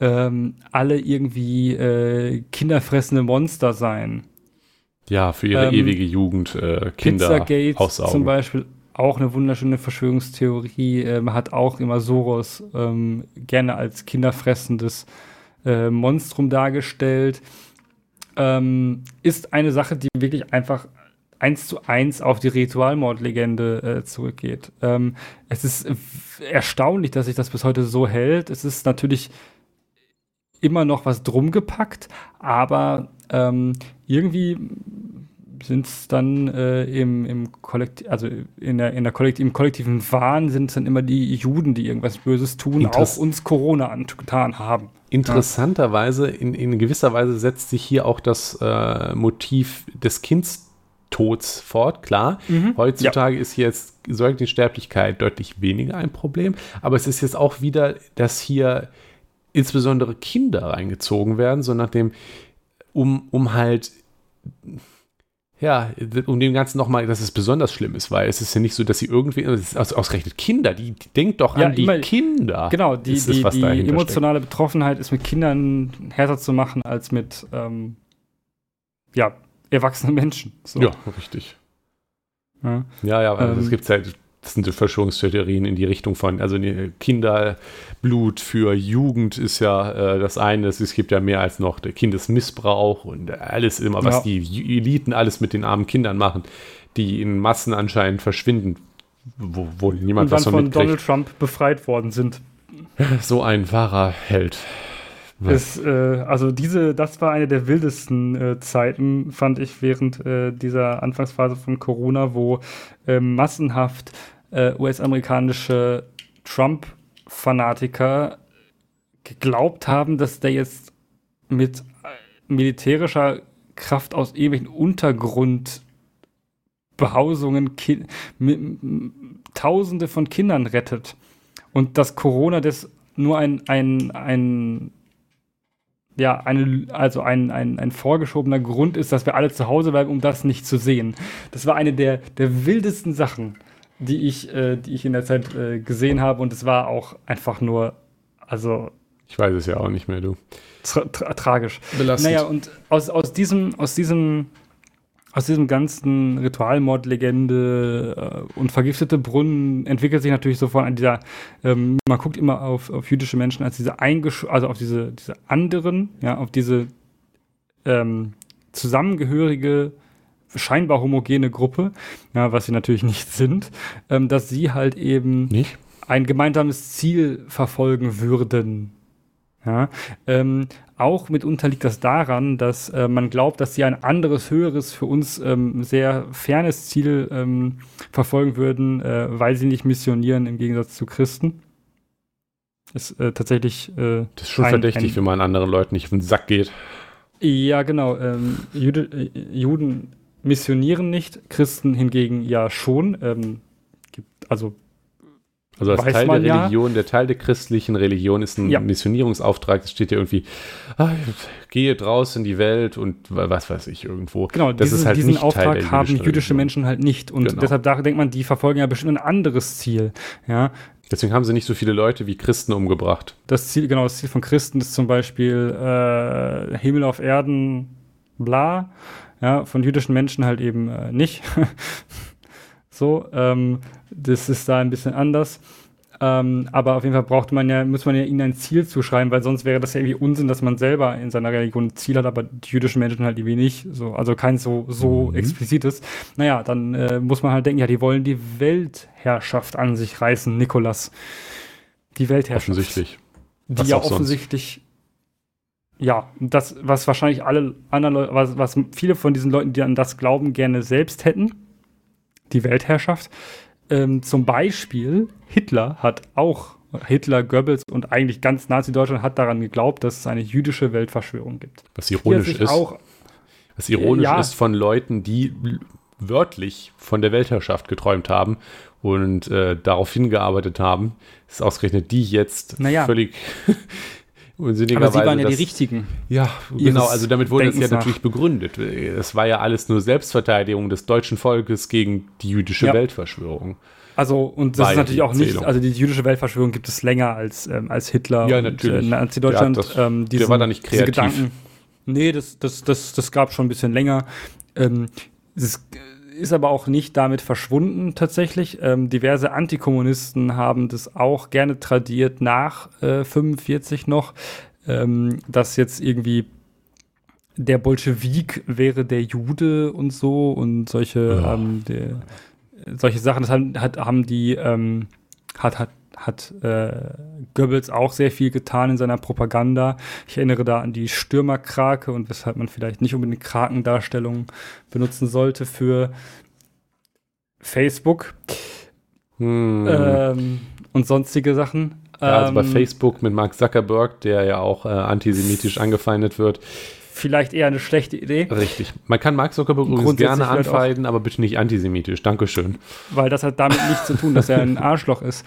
ähm, alle irgendwie äh, kinderfressende Monster seien. Ja, für ihre Ähm, ewige Jugend äh, Kinder Pizzagate zum. Beispiel auch eine wunderschöne Verschwörungstheorie. Ähm, hat auch immer Soros ähm, gerne als kinderfressendes äh, Monstrum dargestellt. Ähm, ist eine Sache, die wirklich einfach eins zu eins auf die Ritualmordlegende äh, zurückgeht. Ähm, es ist erstaunlich, dass sich das bis heute so hält. Es ist natürlich immer noch was drum gepackt, aber ähm, irgendwie sind es dann äh, im, im Kollektiv, also in der, in der Kollektiv, im kollektiven Wahn sind es dann immer die Juden, die irgendwas Böses tun, Interess auch uns Corona angetan haben. Interessanterweise, in, in gewisser Weise setzt sich hier auch das äh, Motiv des Kindstods fort. Klar, Mhm. heutzutage ist jetzt Säuglingssterblichkeit deutlich weniger ein Problem, aber es ist jetzt auch wieder, dass hier insbesondere Kinder reingezogen werden, so nach dem, um, um halt ja, um dem Ganzen nochmal, dass es besonders schlimm ist, weil es ist ja nicht so, dass sie irgendwie, es ist aus, ausgerechnet Kinder, die, die denkt doch Ja, an die immer- Kinder. Genau, die, ist es, die, was die emotionale Betroffenheit ist mit Kindern härter zu machen als mit ähm, ja, erwachsenen Menschen. So. Ja, richtig. Ja. Ja, ja, also Ähm, es gibt halt, das sind so Verschwörungstheorien in die Richtung von, also die Kinderblut für Jugend ist ja äh, das eine, es gibt ja mehr als noch Kindesmissbrauch und alles immer, was Ja. die Eliten alles mit den armen Kindern machen, die in Massen anscheinend verschwinden, wo, wo niemand Und was von von mitkriegt. Donald Trump befreit worden sind. So ein wahrer Held. Ist, äh, also diese, das war eine der wildesten äh, Zeiten, fand ich, während äh, dieser Anfangsphase von Corona, wo äh, massenhaft äh, US-amerikanische Trump-Fanatiker geglaubt haben, dass der jetzt mit äh, militärischer Kraft aus irgendwelchen Untergrundbehausungen Tausende von Kindern rettet. Und dass Corona das nur ein, ein, ein ja, eine, also ein, ein, ein vorgeschobener Grund ist, dass wir alle zu Hause bleiben, um das nicht zu sehen. Das war eine der, der wildesten Sachen, die ich, äh, die ich in der Zeit äh, gesehen habe und es war auch einfach nur, also Ich weiß es ja auch nicht mehr, du. tra tra tragisch. Belastend. Naja, und aus, aus diesem, aus diesem, aus diesem ganzen Ritualmordlegende äh, und vergiftete Brunnen entwickelt sich natürlich sofort an dieser, ähm, man guckt immer auf, auf jüdische Menschen als diese eingesch also auf diese, diese anderen, ja, auf diese ähm, zusammengehörige, scheinbar homogene Gruppe, ja, was sie natürlich nicht sind, ähm, dass sie halt eben Nicht? ein gemeinsames Ziel verfolgen würden. Ja, ähm, auch mitunter liegt das daran, dass äh, man glaubt, dass sie ein anderes, höheres, für uns ähm, sehr fernes Ziel ähm, verfolgen würden, äh, weil sie nicht missionieren im Gegensatz zu Christen. Ist äh, tatsächlich. Äh, Das ist schon ein- verdächtig, ein- wenn man anderen Leuten nicht auf den Sack geht. ja, genau. Ähm, Jude, äh, Juden missionieren nicht, Christen hingegen ja schon. Ähm, gibt, also Also als Weiß Teil der ja. Religion, der Teil der christlichen Religion ist ein Ja. Missionierungsauftrag. Es steht ja irgendwie, ah, gehe draußen in die Welt und wa- was weiß ich irgendwo. Genau, Das diesen, ist halt diesen nicht Teil Auftrag der haben jüdische Religion. Menschen halt nicht. Und Genau. deshalb da denkt man, die verfolgen ja bestimmt ein anderes Ziel. Ja, Deswegen haben sie nicht so viele Leute wie Christen umgebracht. das Ziel, genau, das Ziel von Christen ist zum Beispiel äh, Himmel auf Erden, bla. Ja, von jüdischen Menschen halt eben äh, nicht. so, ähm, das ist da ein bisschen anders. Ähm, aber auf jeden Fall braucht man ja, muss man ja ihnen ein Ziel zuschreiben, weil sonst wäre das ja irgendwie Unsinn, dass man selber in seiner Religion ein Ziel hat, aber die jüdischen Menschen halt irgendwie nicht. So, also kein so, so Mhm. explizites. Naja, dann äh, muss man halt denken, ja, die wollen die Weltherrschaft an sich reißen, Nikolas. Die Weltherrschaft. Offensichtlich. Die Was ja auch sonst. offensichtlich. Ja, das, was wahrscheinlich alle anderen Leute, was, was viele von diesen Leuten, die an das glauben, gerne selbst hätten, die Weltherrschaft. Ähm, zum Beispiel Hitler hat auch, Hitler, Goebbels und eigentlich ganz Nazi-Deutschland hat daran geglaubt, dass es eine jüdische Weltverschwörung gibt. Was ironisch ist, auch, was ironisch ja. ist von Leuten, die wörtlich von der Weltherrschaft geträumt haben und äh, darauf hingearbeitet haben, ist ausgerechnet die jetzt Naja. völlig aber sie waren ja die das- richtigen. Ja, genau, also damit wurde es ja Denkens nach. natürlich begründet. Es war ja alles nur Selbstverteidigung des deutschen Volkes gegen die jüdische Ja. Weltverschwörung. Also, und das War ist ja natürlich die auch nicht, also die jüdische Weltverschwörung gibt es länger als, ähm, als Hitler Ja, und natürlich. Äh, Nazi-Deutschland. Der hat das- ähm, der war da nicht kreativ. Gedanken. Nee, das, das, das, das gab schon ein bisschen länger. Ähm, es ist aber auch nicht damit verschwunden tatsächlich. Ähm, diverse Antikommunisten haben das auch gerne tradiert nach äh, 45 noch, ähm, dass jetzt irgendwie der Bolschewik wäre der Jude und so und solche, Ja. ähm, der, solche Sachen, das haben, hat, haben die, ähm, hat, hat, hat äh, Goebbels auch sehr viel getan in seiner Propaganda. Ich erinnere da an die Stürmerkrake und weshalb man vielleicht nicht unbedingt Krakendarstellungen benutzen sollte für Facebook hm. ähm, und sonstige Sachen. Ja, also bei ähm, Facebook mit Mark Zuckerberg, der ja auch äh, antisemitisch angefeindet wird. Vielleicht eher eine schlechte Idee. Richtig. Man kann Mark Zuckerberg übrigens gerne anfeinden, aber bitte nicht antisemitisch. Dankeschön. Weil das hat damit nichts zu tun, dass er ein Arschloch ist.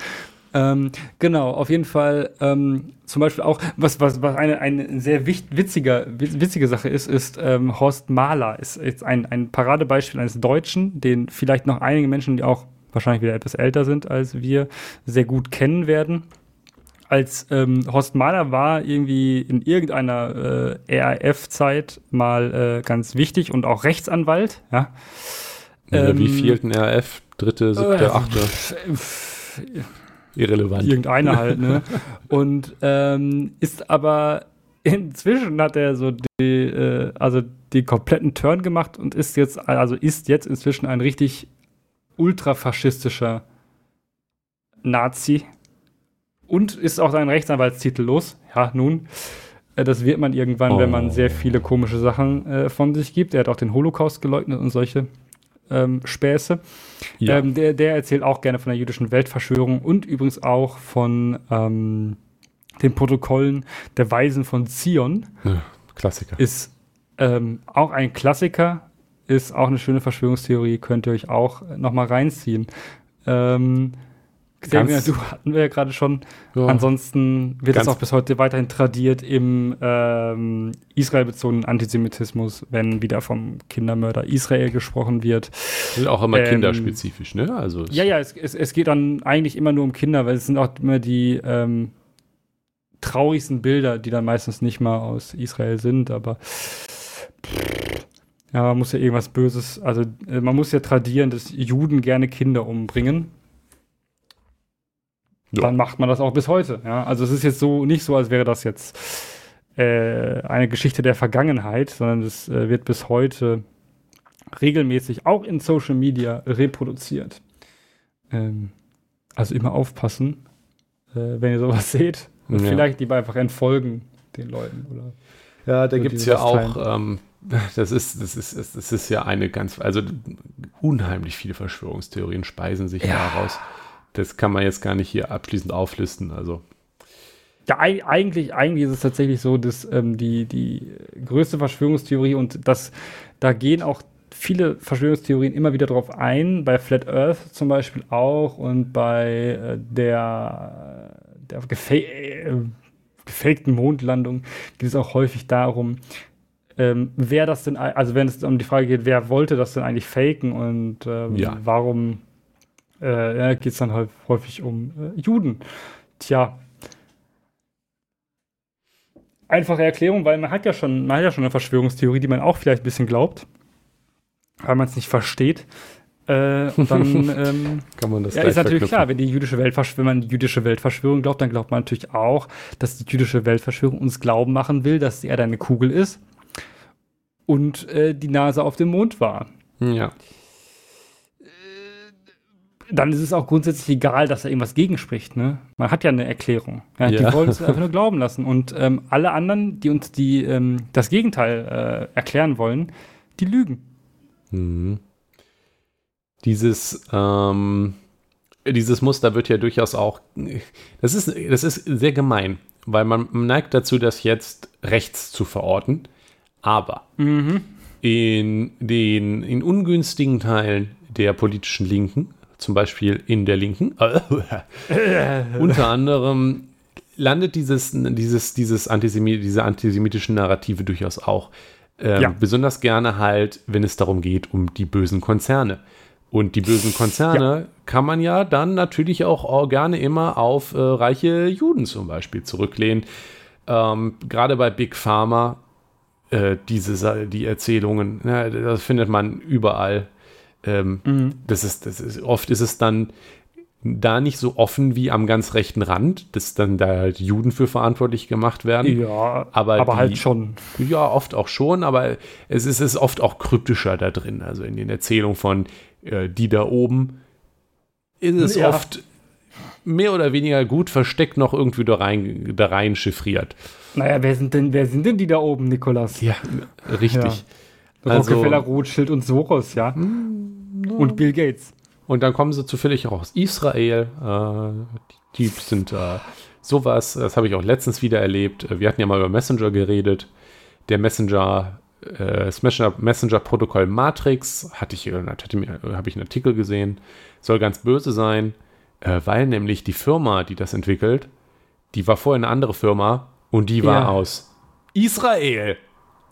Ähm, genau, auf jeden Fall ähm, zum Beispiel auch, was, was, was eine, eine sehr witziger, witzige Sache ist, ist ähm, Horst Mahler ist jetzt ein, ein Paradebeispiel eines Deutschen, den vielleicht noch einige Menschen, die auch wahrscheinlich wieder etwas älter sind als wir, sehr gut kennen werden als ähm, Horst Mahler war irgendwie in irgendeiner äh, RAF-Zeit mal äh, ganz wichtig und auch Rechtsanwalt. Ja. Ähm, wie vielten RAF? Dritte, siebte, äh, achte? Irrelevant. Irgendeine halt, ne? und ähm, ist aber inzwischen hat er so die, äh, also den kompletten Turn gemacht und ist jetzt, also ist jetzt inzwischen ein richtig ultrafaschistischer Nazi und ist auch sein Rechtsanwaltstitel los. Ja, nun. Äh, das wird man irgendwann, oh. wenn man sehr viele komische Sachen äh, von sich gibt. Er hat auch den Holocaust geleugnet und solche ähm, Späße. Ja. Ähm, der, der, erzählt auch gerne von der jüdischen Weltverschwörung und übrigens auch von ähm, den Protokollen der Weisen von Zion. Ja, Klassiker. Ist ähm, auch ein Klassiker, ist auch eine schöne Verschwörungstheorie, könnt ihr euch auch nochmal reinziehen. Ähm, Xavier, du hatten wir ja gerade schon. Ja. Ansonsten wird es auch bis heute weiterhin tradiert im ähm, Israel-bezogenen Antisemitismus, wenn wieder vom Kindermörder Israel gesprochen wird. Das ist auch immer ähm, kinderspezifisch, ne? Also ja, ja, es, es, es, geht dann eigentlich immer nur um Kinder, weil es sind auch immer die ähm, traurigsten Bilder, die dann meistens nicht mal aus Israel sind, aber ja, man muss ja irgendwas Böses, also äh, man muss ja tradieren, dass Juden gerne Kinder umbringen ja. dann macht man das auch bis heute. Ja? Also es ist jetzt so nicht so, als wäre das jetzt äh, eine Geschichte der Vergangenheit, sondern es äh, wird bis heute regelmäßig auch in Social Media reproduziert. Ähm, also immer aufpassen, äh, wenn ihr sowas seht. Und ja. vielleicht lieber einfach entfolgen den Leuten. Oder ja, da gibt es ja auch, ähm, das, ist, das, ist, das ist ja eine ganz, also unheimlich viele Verschwörungstheorien speisen sich ja. daraus das kann man jetzt gar nicht hier abschließend auflisten. Also. Ja, eigentlich, eigentlich ist es tatsächlich so, dass ähm, die, die größte Verschwörungstheorie und das, da gehen auch viele Verschwörungstheorien immer wieder drauf ein, bei Flat Earth zum Beispiel auch und bei äh, der, der gefa äh, gefakten Mondlandung geht es auch häufig darum, ähm, wer das denn, also wenn es um die Frage geht, wer wollte das denn eigentlich faken und ähm, ja. warum äh, geht es dann halt häufig um äh, Juden. Tja. Einfache Erklärung, weil man hat ja schon, man hat ja schon eine Verschwörungstheorie, die man auch vielleicht ein bisschen glaubt, weil man es nicht versteht. Äh, und dann ähm, kann man das ja, ist natürlich klar, wenn die jüdische wenn man die jüdische Weltverschwörung glaubt, dann glaubt man natürlich auch, dass die jüdische Weltverschwörung uns glauben machen will, dass die Erde eine Kugel ist und äh, die Nase auf dem Mond war. Ja dann ist es auch grundsätzlich egal, dass da irgendwas gegenspricht. Ne? Man hat ja eine Erklärung. Ja, ja. Die wollen es einfach nur glauben lassen. Und ähm, alle anderen, die uns die, ähm, das Gegenteil äh, erklären wollen, die lügen. Mhm. Dieses, ähm, dieses Muster wird ja durchaus auch, das ist, das ist sehr gemein, weil man neigt dazu, das jetzt rechts zu verorten. Aber mhm. in den in ungünstigen Teilen der politischen Linken zum Beispiel in der Linken. Unter anderem landet dieses, dieses, dieses Antisemit, diese antisemitischen Narrative durchaus auch. Ähm, ja. Besonders gerne halt, wenn es darum geht, um die bösen Konzerne. Und die bösen Konzerne ja. kann man ja dann natürlich auch gerne immer auf äh, reiche Juden zum Beispiel zurücklehnen. Ähm, Gerade bei Big Pharma, äh, diese, die Erzählungen, na, das findet man überall. Ähm, mhm. das ist, das ist, oft ist es dann da nicht so offen wie am ganz rechten Rand, dass dann da halt Juden für verantwortlich gemacht werden. Ja, aber, aber die, halt schon. Ja, oft auch schon, aber es ist, es oft auch kryptischer da drin. Also in den Erzählungen von äh, die da oben ist es ja. oft mehr oder weniger gut versteckt noch irgendwie da rein, da rein chiffriert. Naja, wer sind denn, wer sind denn die da oben, Nikolas? Ja, richtig. Ja. Also- Rockefeller, Rothschild und Soros, ja. Und Bill Gates. Und dann kommen sie zufällig auch aus Israel. Äh, die sind äh, sowas, das habe ich auch letztens wieder erlebt. Wir hatten ja mal über Messenger geredet. Der Messenger, äh, Messenger-Protokoll Matrix, hatte ich, habe ich einen Artikel gesehen, soll ganz böse sein, äh, weil nämlich die Firma, die das entwickelt, die war vorher eine andere Firma und die war Ja. aus Israel.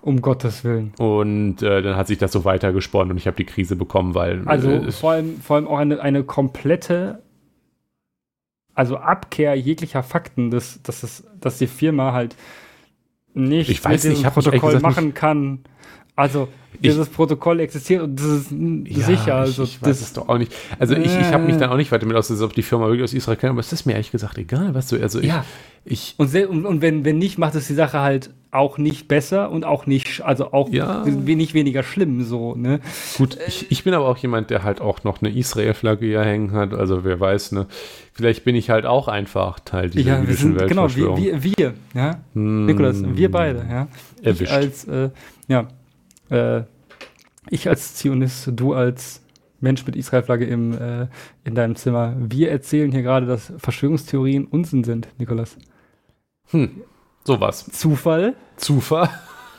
Um Gottes Willen. Und äh, dann hat sich das so weitergesponnen und ich habe die Krise bekommen, weil Also äh, vor, allem, vor allem auch eine, eine komplette, also Abkehr jeglicher Fakten, dass, dass, es, dass die Firma halt nicht Ich weiß nicht, ich Protokoll gesagt machen kann. Also dieses Protokoll existiert und das ist Ja, sicher. Also ich, ich weiß das, es doch auch nicht. Also ich, ich habe mich Äh. dann auch nicht weiter mit aus, als ob die Firma wirklich aus Israel kennt, aber es ist mir ehrlich gesagt egal, was du, also ich, Ja. ich, Und, und, wenn, wenn nicht, macht es die Sache halt auch nicht besser und auch nicht, also auch Ja. we- nicht weniger schlimm, so, ne? gut, ich, ich bin aber auch jemand, der halt auch noch eine Israel-Flagge hier hängen hat, also wer weiß, ne, vielleicht bin ich halt auch einfach Teil dieser Ja, wir jüdischen sind, genau, wir, wir, wir, ja? Hm, Nikolas, wir beide, ja? Erwischt. Ich als, äh, ja, äh, ich als Zionist, du als Mensch mit Israel-Flagge im, äh, in deinem Zimmer. Wir erzählen hier gerade, dass Verschwörungstheorien Unsinn sind, Nikolas. Hm, sowas. Zufall? Zufall.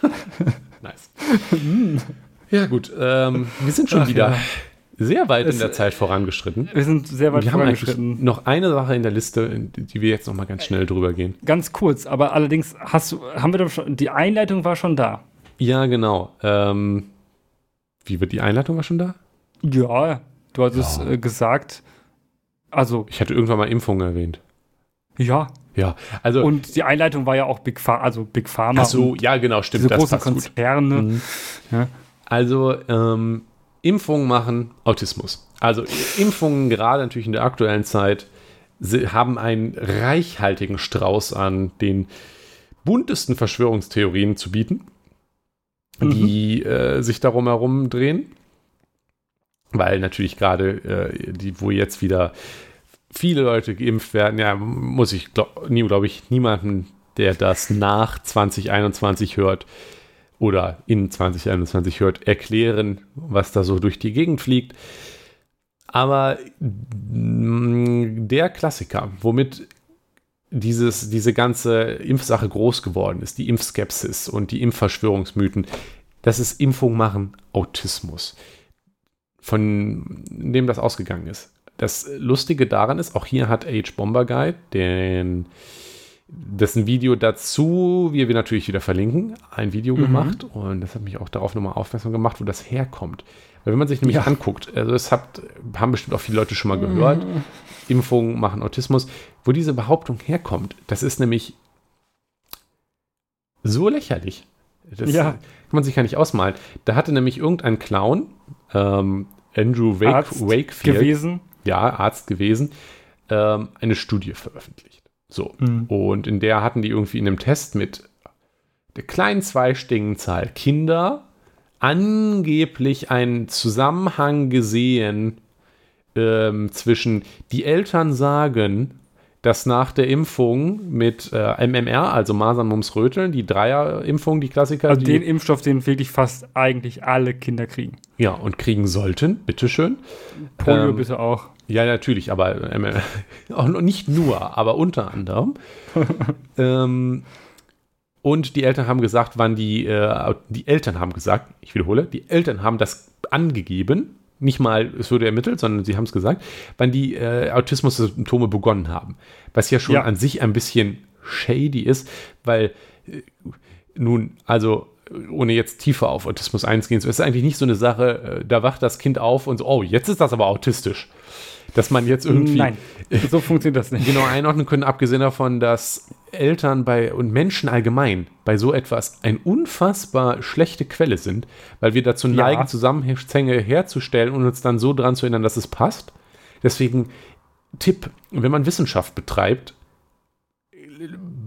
nice. ja gut, ähm, wir sind schon Ach wieder ja. sehr weit Es- in der Zeit vorangeschritten. Wir sind sehr weit Wir haben vorangeschritten. noch eine Sache in der Liste, die wir jetzt noch mal ganz schnell drüber gehen. Ganz kurz, aber allerdings hast du, haben wir doch schon, die Einleitung war schon da. Ja, genau. Ähm, wie wird die Einleitung war schon da? Ja, du hattest Ja. äh, gesagt, also, Ich hatte irgendwann mal Impfungen erwähnt. ja. Ja, also Und die Einleitung war ja auch Big Pharma, also Big Pharma. ach so, ja genau, stimmt, diese das großen. Konzerne. Mhm. Ja. Also ähm, Impfungen machen Autismus. Also Impfungen gerade natürlich in der aktuellen Zeit sie haben einen reichhaltigen Strauß an den buntesten Verschwörungstheorien zu bieten, Mhm. die äh, sich darum herum drehen. Weil natürlich gerade, äh, die, wo jetzt wieder viele Leute geimpft werden, ja, muss ich, glaube glaub ich, niemanden, der das nach 2021 hört oder in 2021 hört, erklären, was da so durch die Gegend fliegt. Aber mm, der Klassiker, womit dieses, diese ganze Impfsache groß geworden ist, die Impfskepsis und die Impfverschwörungsmythen, das ist Impfung machen Autismus, von dem das ausgegangen ist. Das Lustige daran ist, auch hier hat Age Bomber Guide, den, dessen Video dazu, wir wir natürlich wieder verlinken, ein Video Mhm. gemacht und das hat mich auch darauf nochmal aufmerksam gemacht, wo das herkommt. Weil wenn man sich nämlich Ja. anguckt, also das haben bestimmt auch viele Leute schon mal gehört, Impfungen machen Autismus, wo diese Behauptung herkommt, das ist nämlich so lächerlich. Das Ja. kann man sich gar nicht ausmalen. Da hatte nämlich irgendein Clown, ähm, Andrew Wake, Arzt Wakefield, gewesen. ja, Arzt gewesen, ähm, eine Studie veröffentlicht. So. Mhm. Und in der hatten die irgendwie in einem Test mit der kleinen zweistelligen Zahl Kinder angeblich einen Zusammenhang gesehen ähm, zwischen die Eltern sagen, dass nach der Impfung mit äh, MMR, also Masern, Mumps, Röteln, die Dreier-Impfung, die Klassiker, Also die, den Impfstoff, den wirklich fast eigentlich alle Kinder kriegen. ja, und kriegen sollten, bitteschön. Polio Ähm, bitte auch. Ja, natürlich, aber ähm, auch nicht nur, aber unter anderem. ähm, und die Eltern haben gesagt, wann die, äh, die Eltern haben gesagt, ich wiederhole, die Eltern haben das angegeben, nicht mal, es wurde ermittelt, sondern sie haben es gesagt, wann die äh, Autismus-Symptome begonnen haben. Was ja schon Ja. an sich ein bisschen shady ist, weil äh, nun, also ohne jetzt tiefer auf Autismus einzugehen, so ist es eigentlich nicht so eine Sache, äh, da wacht das Kind auf und so, oh, jetzt ist das aber autistisch. Dass man jetzt irgendwie Nein, so funktioniert das nicht. genau einordnen können, abgesehen davon, dass Eltern bei und Menschen allgemein bei so etwas eine unfassbar schlechte Quelle sind, weil wir dazu Ja. neigen, Zusammenhänge herzustellen und uns dann so dran zu erinnern, dass es passt. Deswegen Tipp, wenn man Wissenschaft betreibt,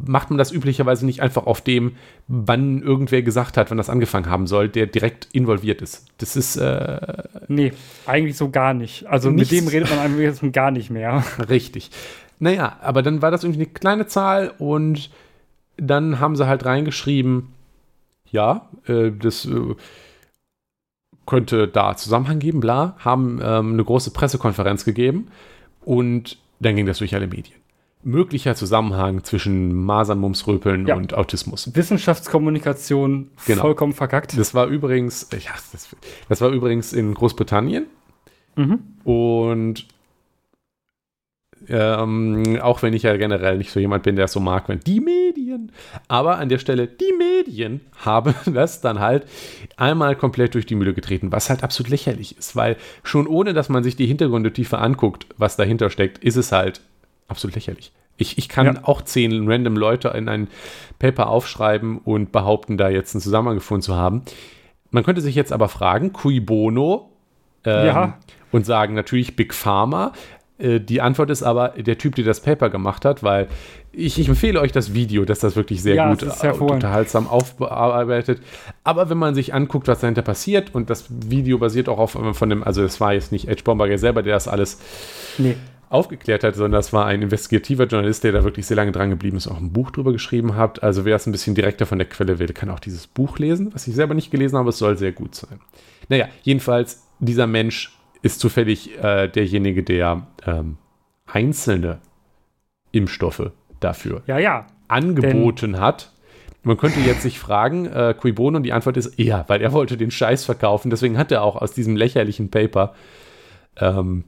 macht man das üblicherweise nicht einfach auf dem, wann irgendwer gesagt hat, wann das angefangen haben soll, der direkt involviert ist. Das ist äh, Nee, eigentlich so gar nicht. Also Nichts. mit dem redet man einfach jetzt gar nicht mehr. Richtig. Naja, aber dann war das irgendwie eine kleine Zahl und dann haben sie halt reingeschrieben, ja, äh, das äh, könnte da Zusammenhang geben, bla, haben ähm, eine große Pressekonferenz gegeben und dann ging das durch alle Medien. Möglicher Zusammenhang zwischen Masern, Mumps, Röpeln Ja. und Autismus. Wissenschaftskommunikation Genau. vollkommen verkackt. Das war übrigens, ja, das, das war übrigens in Großbritannien Mhm. und ähm, auch wenn ich ja generell nicht so jemand bin, der es so mag, wenn die Medien, aber an der Stelle, die Medien haben das dann halt einmal komplett durch die Mühle getreten, was halt absolut lächerlich ist, weil schon ohne, dass man sich die Hintergründe tiefer anguckt, was dahinter steckt, ist es halt absolut lächerlich. Ich, ich kann Ja. auch zehn random Leute in ein Paper aufschreiben und behaupten, da jetzt einen Zusammenhang gefunden zu haben. Man könnte sich jetzt aber fragen, cui bono? Ähm, Ja. Und sagen natürlich Big Pharma. Äh, Die Antwort ist aber der Typ, der das Paper gemacht hat, weil ich, ich empfehle euch das Video, dass das wirklich sehr Ja, gut ist äh, unterhaltsam aufbearbeitet. Aber wenn man sich anguckt, was dahinter passiert, und das Video basiert auch auf von dem, also es war jetzt nicht Edge Bomberger selber, der das alles Nee. Aufgeklärt hat, sondern das war ein investigativer Journalist, der da wirklich sehr lange dran geblieben ist, auch ein Buch drüber geschrieben hat. Also wer es ein bisschen direkter von der Quelle will, kann auch dieses Buch lesen, was ich selber nicht gelesen habe, es soll sehr gut sein. Naja, jedenfalls, dieser Mensch ist zufällig äh, derjenige, der ähm, einzelne Impfstoffe dafür Ja, ja. angeboten hat. Man könnte jetzt sich fragen, äh, cui bono, und die Antwort ist ja, weil er wollte den Scheiß verkaufen. Deswegen hat er auch aus diesem lächerlichen Paper ähm,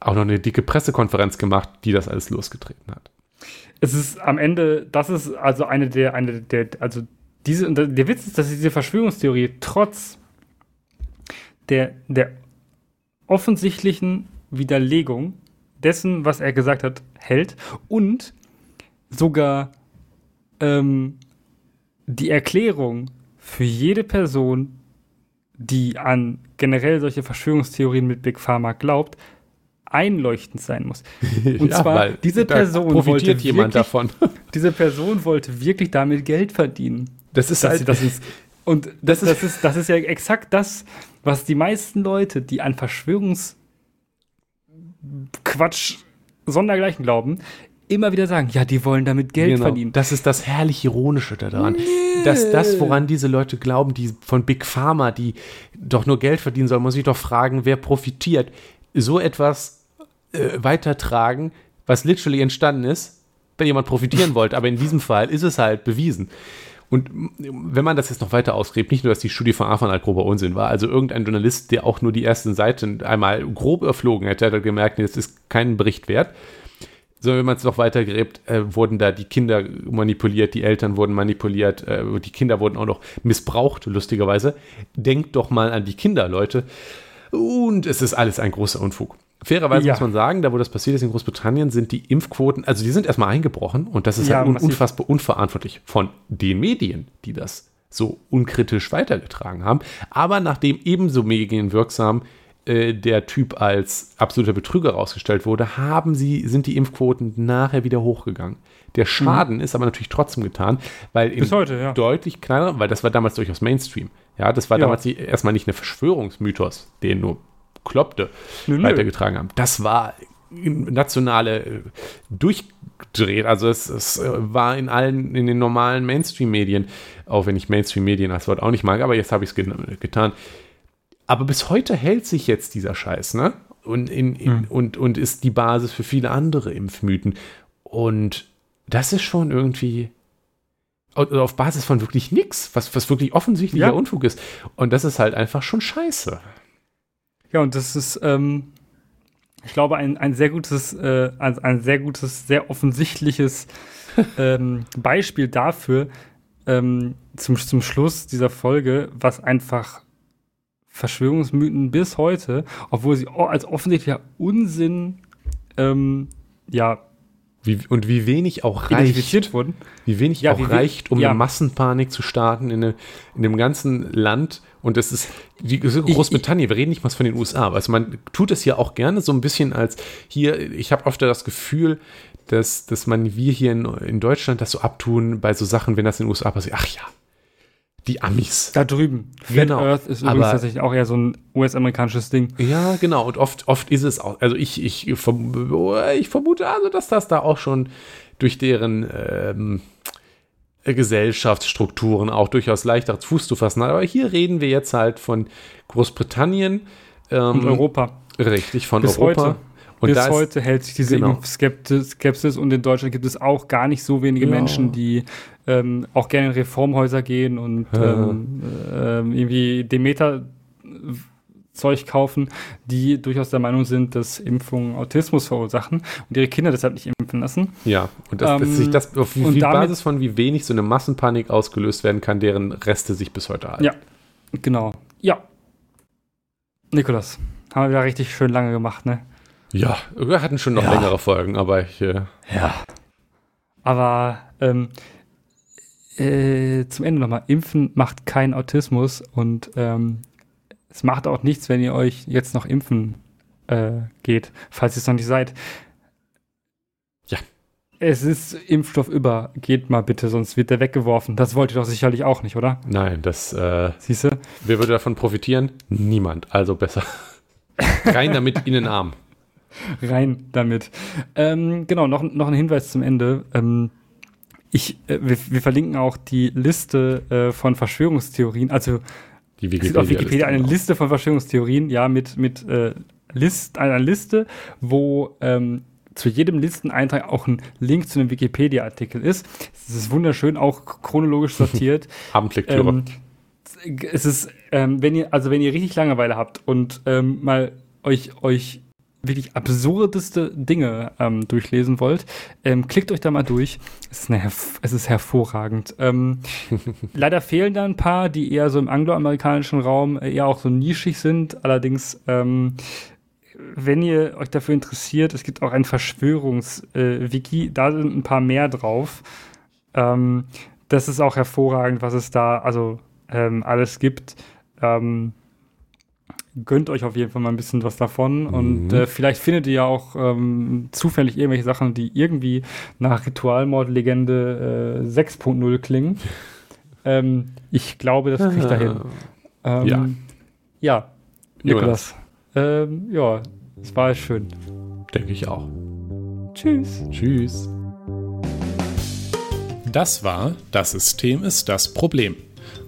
auch noch eine dicke Pressekonferenz gemacht, die das alles losgetreten hat. Es ist am Ende, das ist also eine der, eine der, also diese, der Witz ist, dass diese Verschwörungstheorie trotz der, der offensichtlichen Widerlegung dessen, was er gesagt hat, hält und sogar ähm, die Erklärung für jede Person, die an generell solche Verschwörungstheorien mit Big Pharma glaubt, einleuchtend sein muss. Und zwar, weil diese Person profitiert wollte jemand wirklich- davon. Diese Person wollte wirklich damit Geld verdienen. Das ist Dass halt, das ist, und das, das, ist, das ist ja exakt das, was die meisten Leute, die an Verschwörungsquatsch sondergleichen glauben, immer wieder sagen, ja, die wollen damit Geld Genau. verdienen. Das ist das herrlich Ironische daran. Dass das, woran diese Leute glauben, die von Big Pharma, die doch nur Geld verdienen sollen, muss ich doch fragen, wer profitiert. So etwas äh, weitertragen, was literally entstanden ist, wenn jemand profitieren wollte. Aber in diesem Fall ist es halt bewiesen. Und wenn man das jetzt noch weiter ausgräbt, nicht nur, dass die Studie von Anfang an grober Unsinn war, also irgendein Journalist, der auch nur die ersten Seiten einmal grob erflogen hätte, hat er gemerkt, das ist keinen Bericht wert sondern wenn man es noch weiter gräbt, äh, wurden da die Kinder manipuliert, die Eltern wurden manipuliert, äh, die Kinder wurden auch noch missbraucht, lustigerweise. Denkt doch mal an die Kinder, Leute. Und es ist alles ein großer Unfug. Fairerweise Ja. muss man sagen, da wo das passiert ist in Großbritannien, sind die Impfquoten, also die sind erstmal eingebrochen und das ist Ja, halt un massiv. unfassbar unverantwortlich von den Medien, die das so unkritisch weitergetragen haben. Aber nachdem ebenso medienwirksam äh, der Typ als absoluter Betrüger rausgestellt wurde, haben sie, sind die Impfquoten nachher wieder hochgegangen. Der Schaden ist aber natürlich trotzdem getan, weil in Mhm. Heute, ja. deutlich kleiner, weil das war damals durchaus Mainstream. Ja, das war Ja. damals die, erstmal nicht eine Verschwörungsmythos, den nur Kloppte Nö, weitergetragen haben. Das war nationale äh, durchdreht. Also es, es äh, war in allen, in den normalen Mainstream-Medien, auch wenn ich Mainstream-Medien als Wort auch nicht mag, aber jetzt habe ich es gen getan. Aber bis heute hält sich jetzt dieser Scheiß, ne? Und, in, in, Hm. und, und ist die Basis für viele andere Impfmythen. Und das ist schon irgendwie au- auf Basis von wirklich nichts, was, was wirklich offensichtlicher Ja. Unfug ist. Und das ist halt einfach schon scheiße. Ja, und das ist, ähm, ich glaube, ein, ein sehr gutes, äh, ein, ein sehr gutes, sehr offensichtliches ähm, Beispiel dafür, ähm, zum, zum Schluss dieser Folge, was einfach Verschwörungsmythen bis heute, obwohl sie als offensichtlicher Unsinn ähm, ja, Wie, und wie wenig auch reicht. identifiziert wurden. Wie wenig Ja, auch wie reicht, um ja. eine Massenpanik zu starten in, eine, in dem ganzen Land. Und das ist wie gesagt, Großbritannien, wir reden nicht mal von den USA. Also man tut es ja auch gerne so ein bisschen als hier, ich habe oft das Gefühl, dass, dass man, wir hier in, in Deutschland das so abtun bei so Sachen, wenn das in den USA passiert. Ach ja, Die Amis. Da drüben. Flat genau. Earth ist übrigens Aber, tatsächlich auch eher so ein US-amerikanisches Ding. Ja, genau. Und oft, oft ist es auch. Also ich, ich, ich vermute also, dass das da auch schon durch deren ähm, Gesellschaftsstrukturen auch durchaus leichter Fuß zu fassen hat. Aber hier reden wir jetzt halt von Großbritannien. Ähm, Europa. Richtig, von Bis Europa. Heute. Und Bis heute hält sich diese genau. Skepsis und in Deutschland gibt es auch gar nicht so wenige ja. Menschen, die ähm, auch gerne in Reformhäuser gehen und ja. ähm, äh, irgendwie Demeter Zeug kaufen, die durchaus der Meinung sind, dass Impfungen Autismus verursachen und ihre Kinder deshalb nicht impfen lassen. Ja, und das, ähm, sich das auf wie, Basis von wie wenig so eine Massenpanik ausgelöst werden kann, deren Reste sich bis heute halten. Ja, genau. Ja. Nikolas, haben wir wieder richtig schön lange gemacht, ne? Ja, wir hatten schon noch ja. längere Folgen, aber ich. Äh ja. Aber ähm, äh, zum Ende nochmal: Impfen macht keinen Autismus und ähm, es macht auch nichts, wenn ihr euch jetzt noch impfen äh, geht, falls ihr es noch nicht seid. Ja. Es ist Impfstoff über. Geht mal bitte, sonst wird der weggeworfen. Das wollt ihr doch sicherlich auch nicht, oder? Nein, das. Äh, Siehst du? Wer würde davon profitieren? Niemand. Also besser. Rein damit in den Arm. Rein damit. Ähm, genau, noch, noch ein Hinweis zum Ende. Ähm, ich, äh, wir, wir, verlinken auch die Liste äh, von Verschwörungstheorien, also die Wikipedia es gibt auf Wikipedia eine Liste von Verschwörungstheorien, ja, mit, mit äh, List, einer Liste, wo ähm, zu jedem Listeneintrag auch ein Link zu einem Wikipedia-Artikel ist. Es ist wunderschön, auch chronologisch sortiert. Abendlektüre. Ähm, es ist, ähm, wenn ihr, also wenn ihr richtig Langeweile habt und ähm, mal euch, euch wirklich absurdeste Dinge ähm, durchlesen wollt, ähm, klickt euch da mal durch. Es ist, eine, es ist hervorragend. Ähm, leider fehlen da ein paar, die eher so im angloamerikanischen Raum eher auch so nischig sind. Allerdings, ähm, wenn ihr euch dafür interessiert, es gibt auch ein Verschwörungs-Wiki, äh, da sind ein paar mehr drauf. Ähm, das ist auch hervorragend, was es da also ähm, alles gibt. Ähm, gönnt euch auf jeden Fall mal ein bisschen was davon. Mhm. Und äh, vielleicht findet ihr ja auch ähm, zufällig irgendwelche Sachen, die irgendwie nach Ritualmord-Legende äh, 6.0 klingen. ähm, ich glaube, das kriegt dahin. Ähm, ja. Ja, Niklas. Ähm, ja, es war schön. Denke ich auch. Tschüss. Tschüss. Das war Das System ist das Problem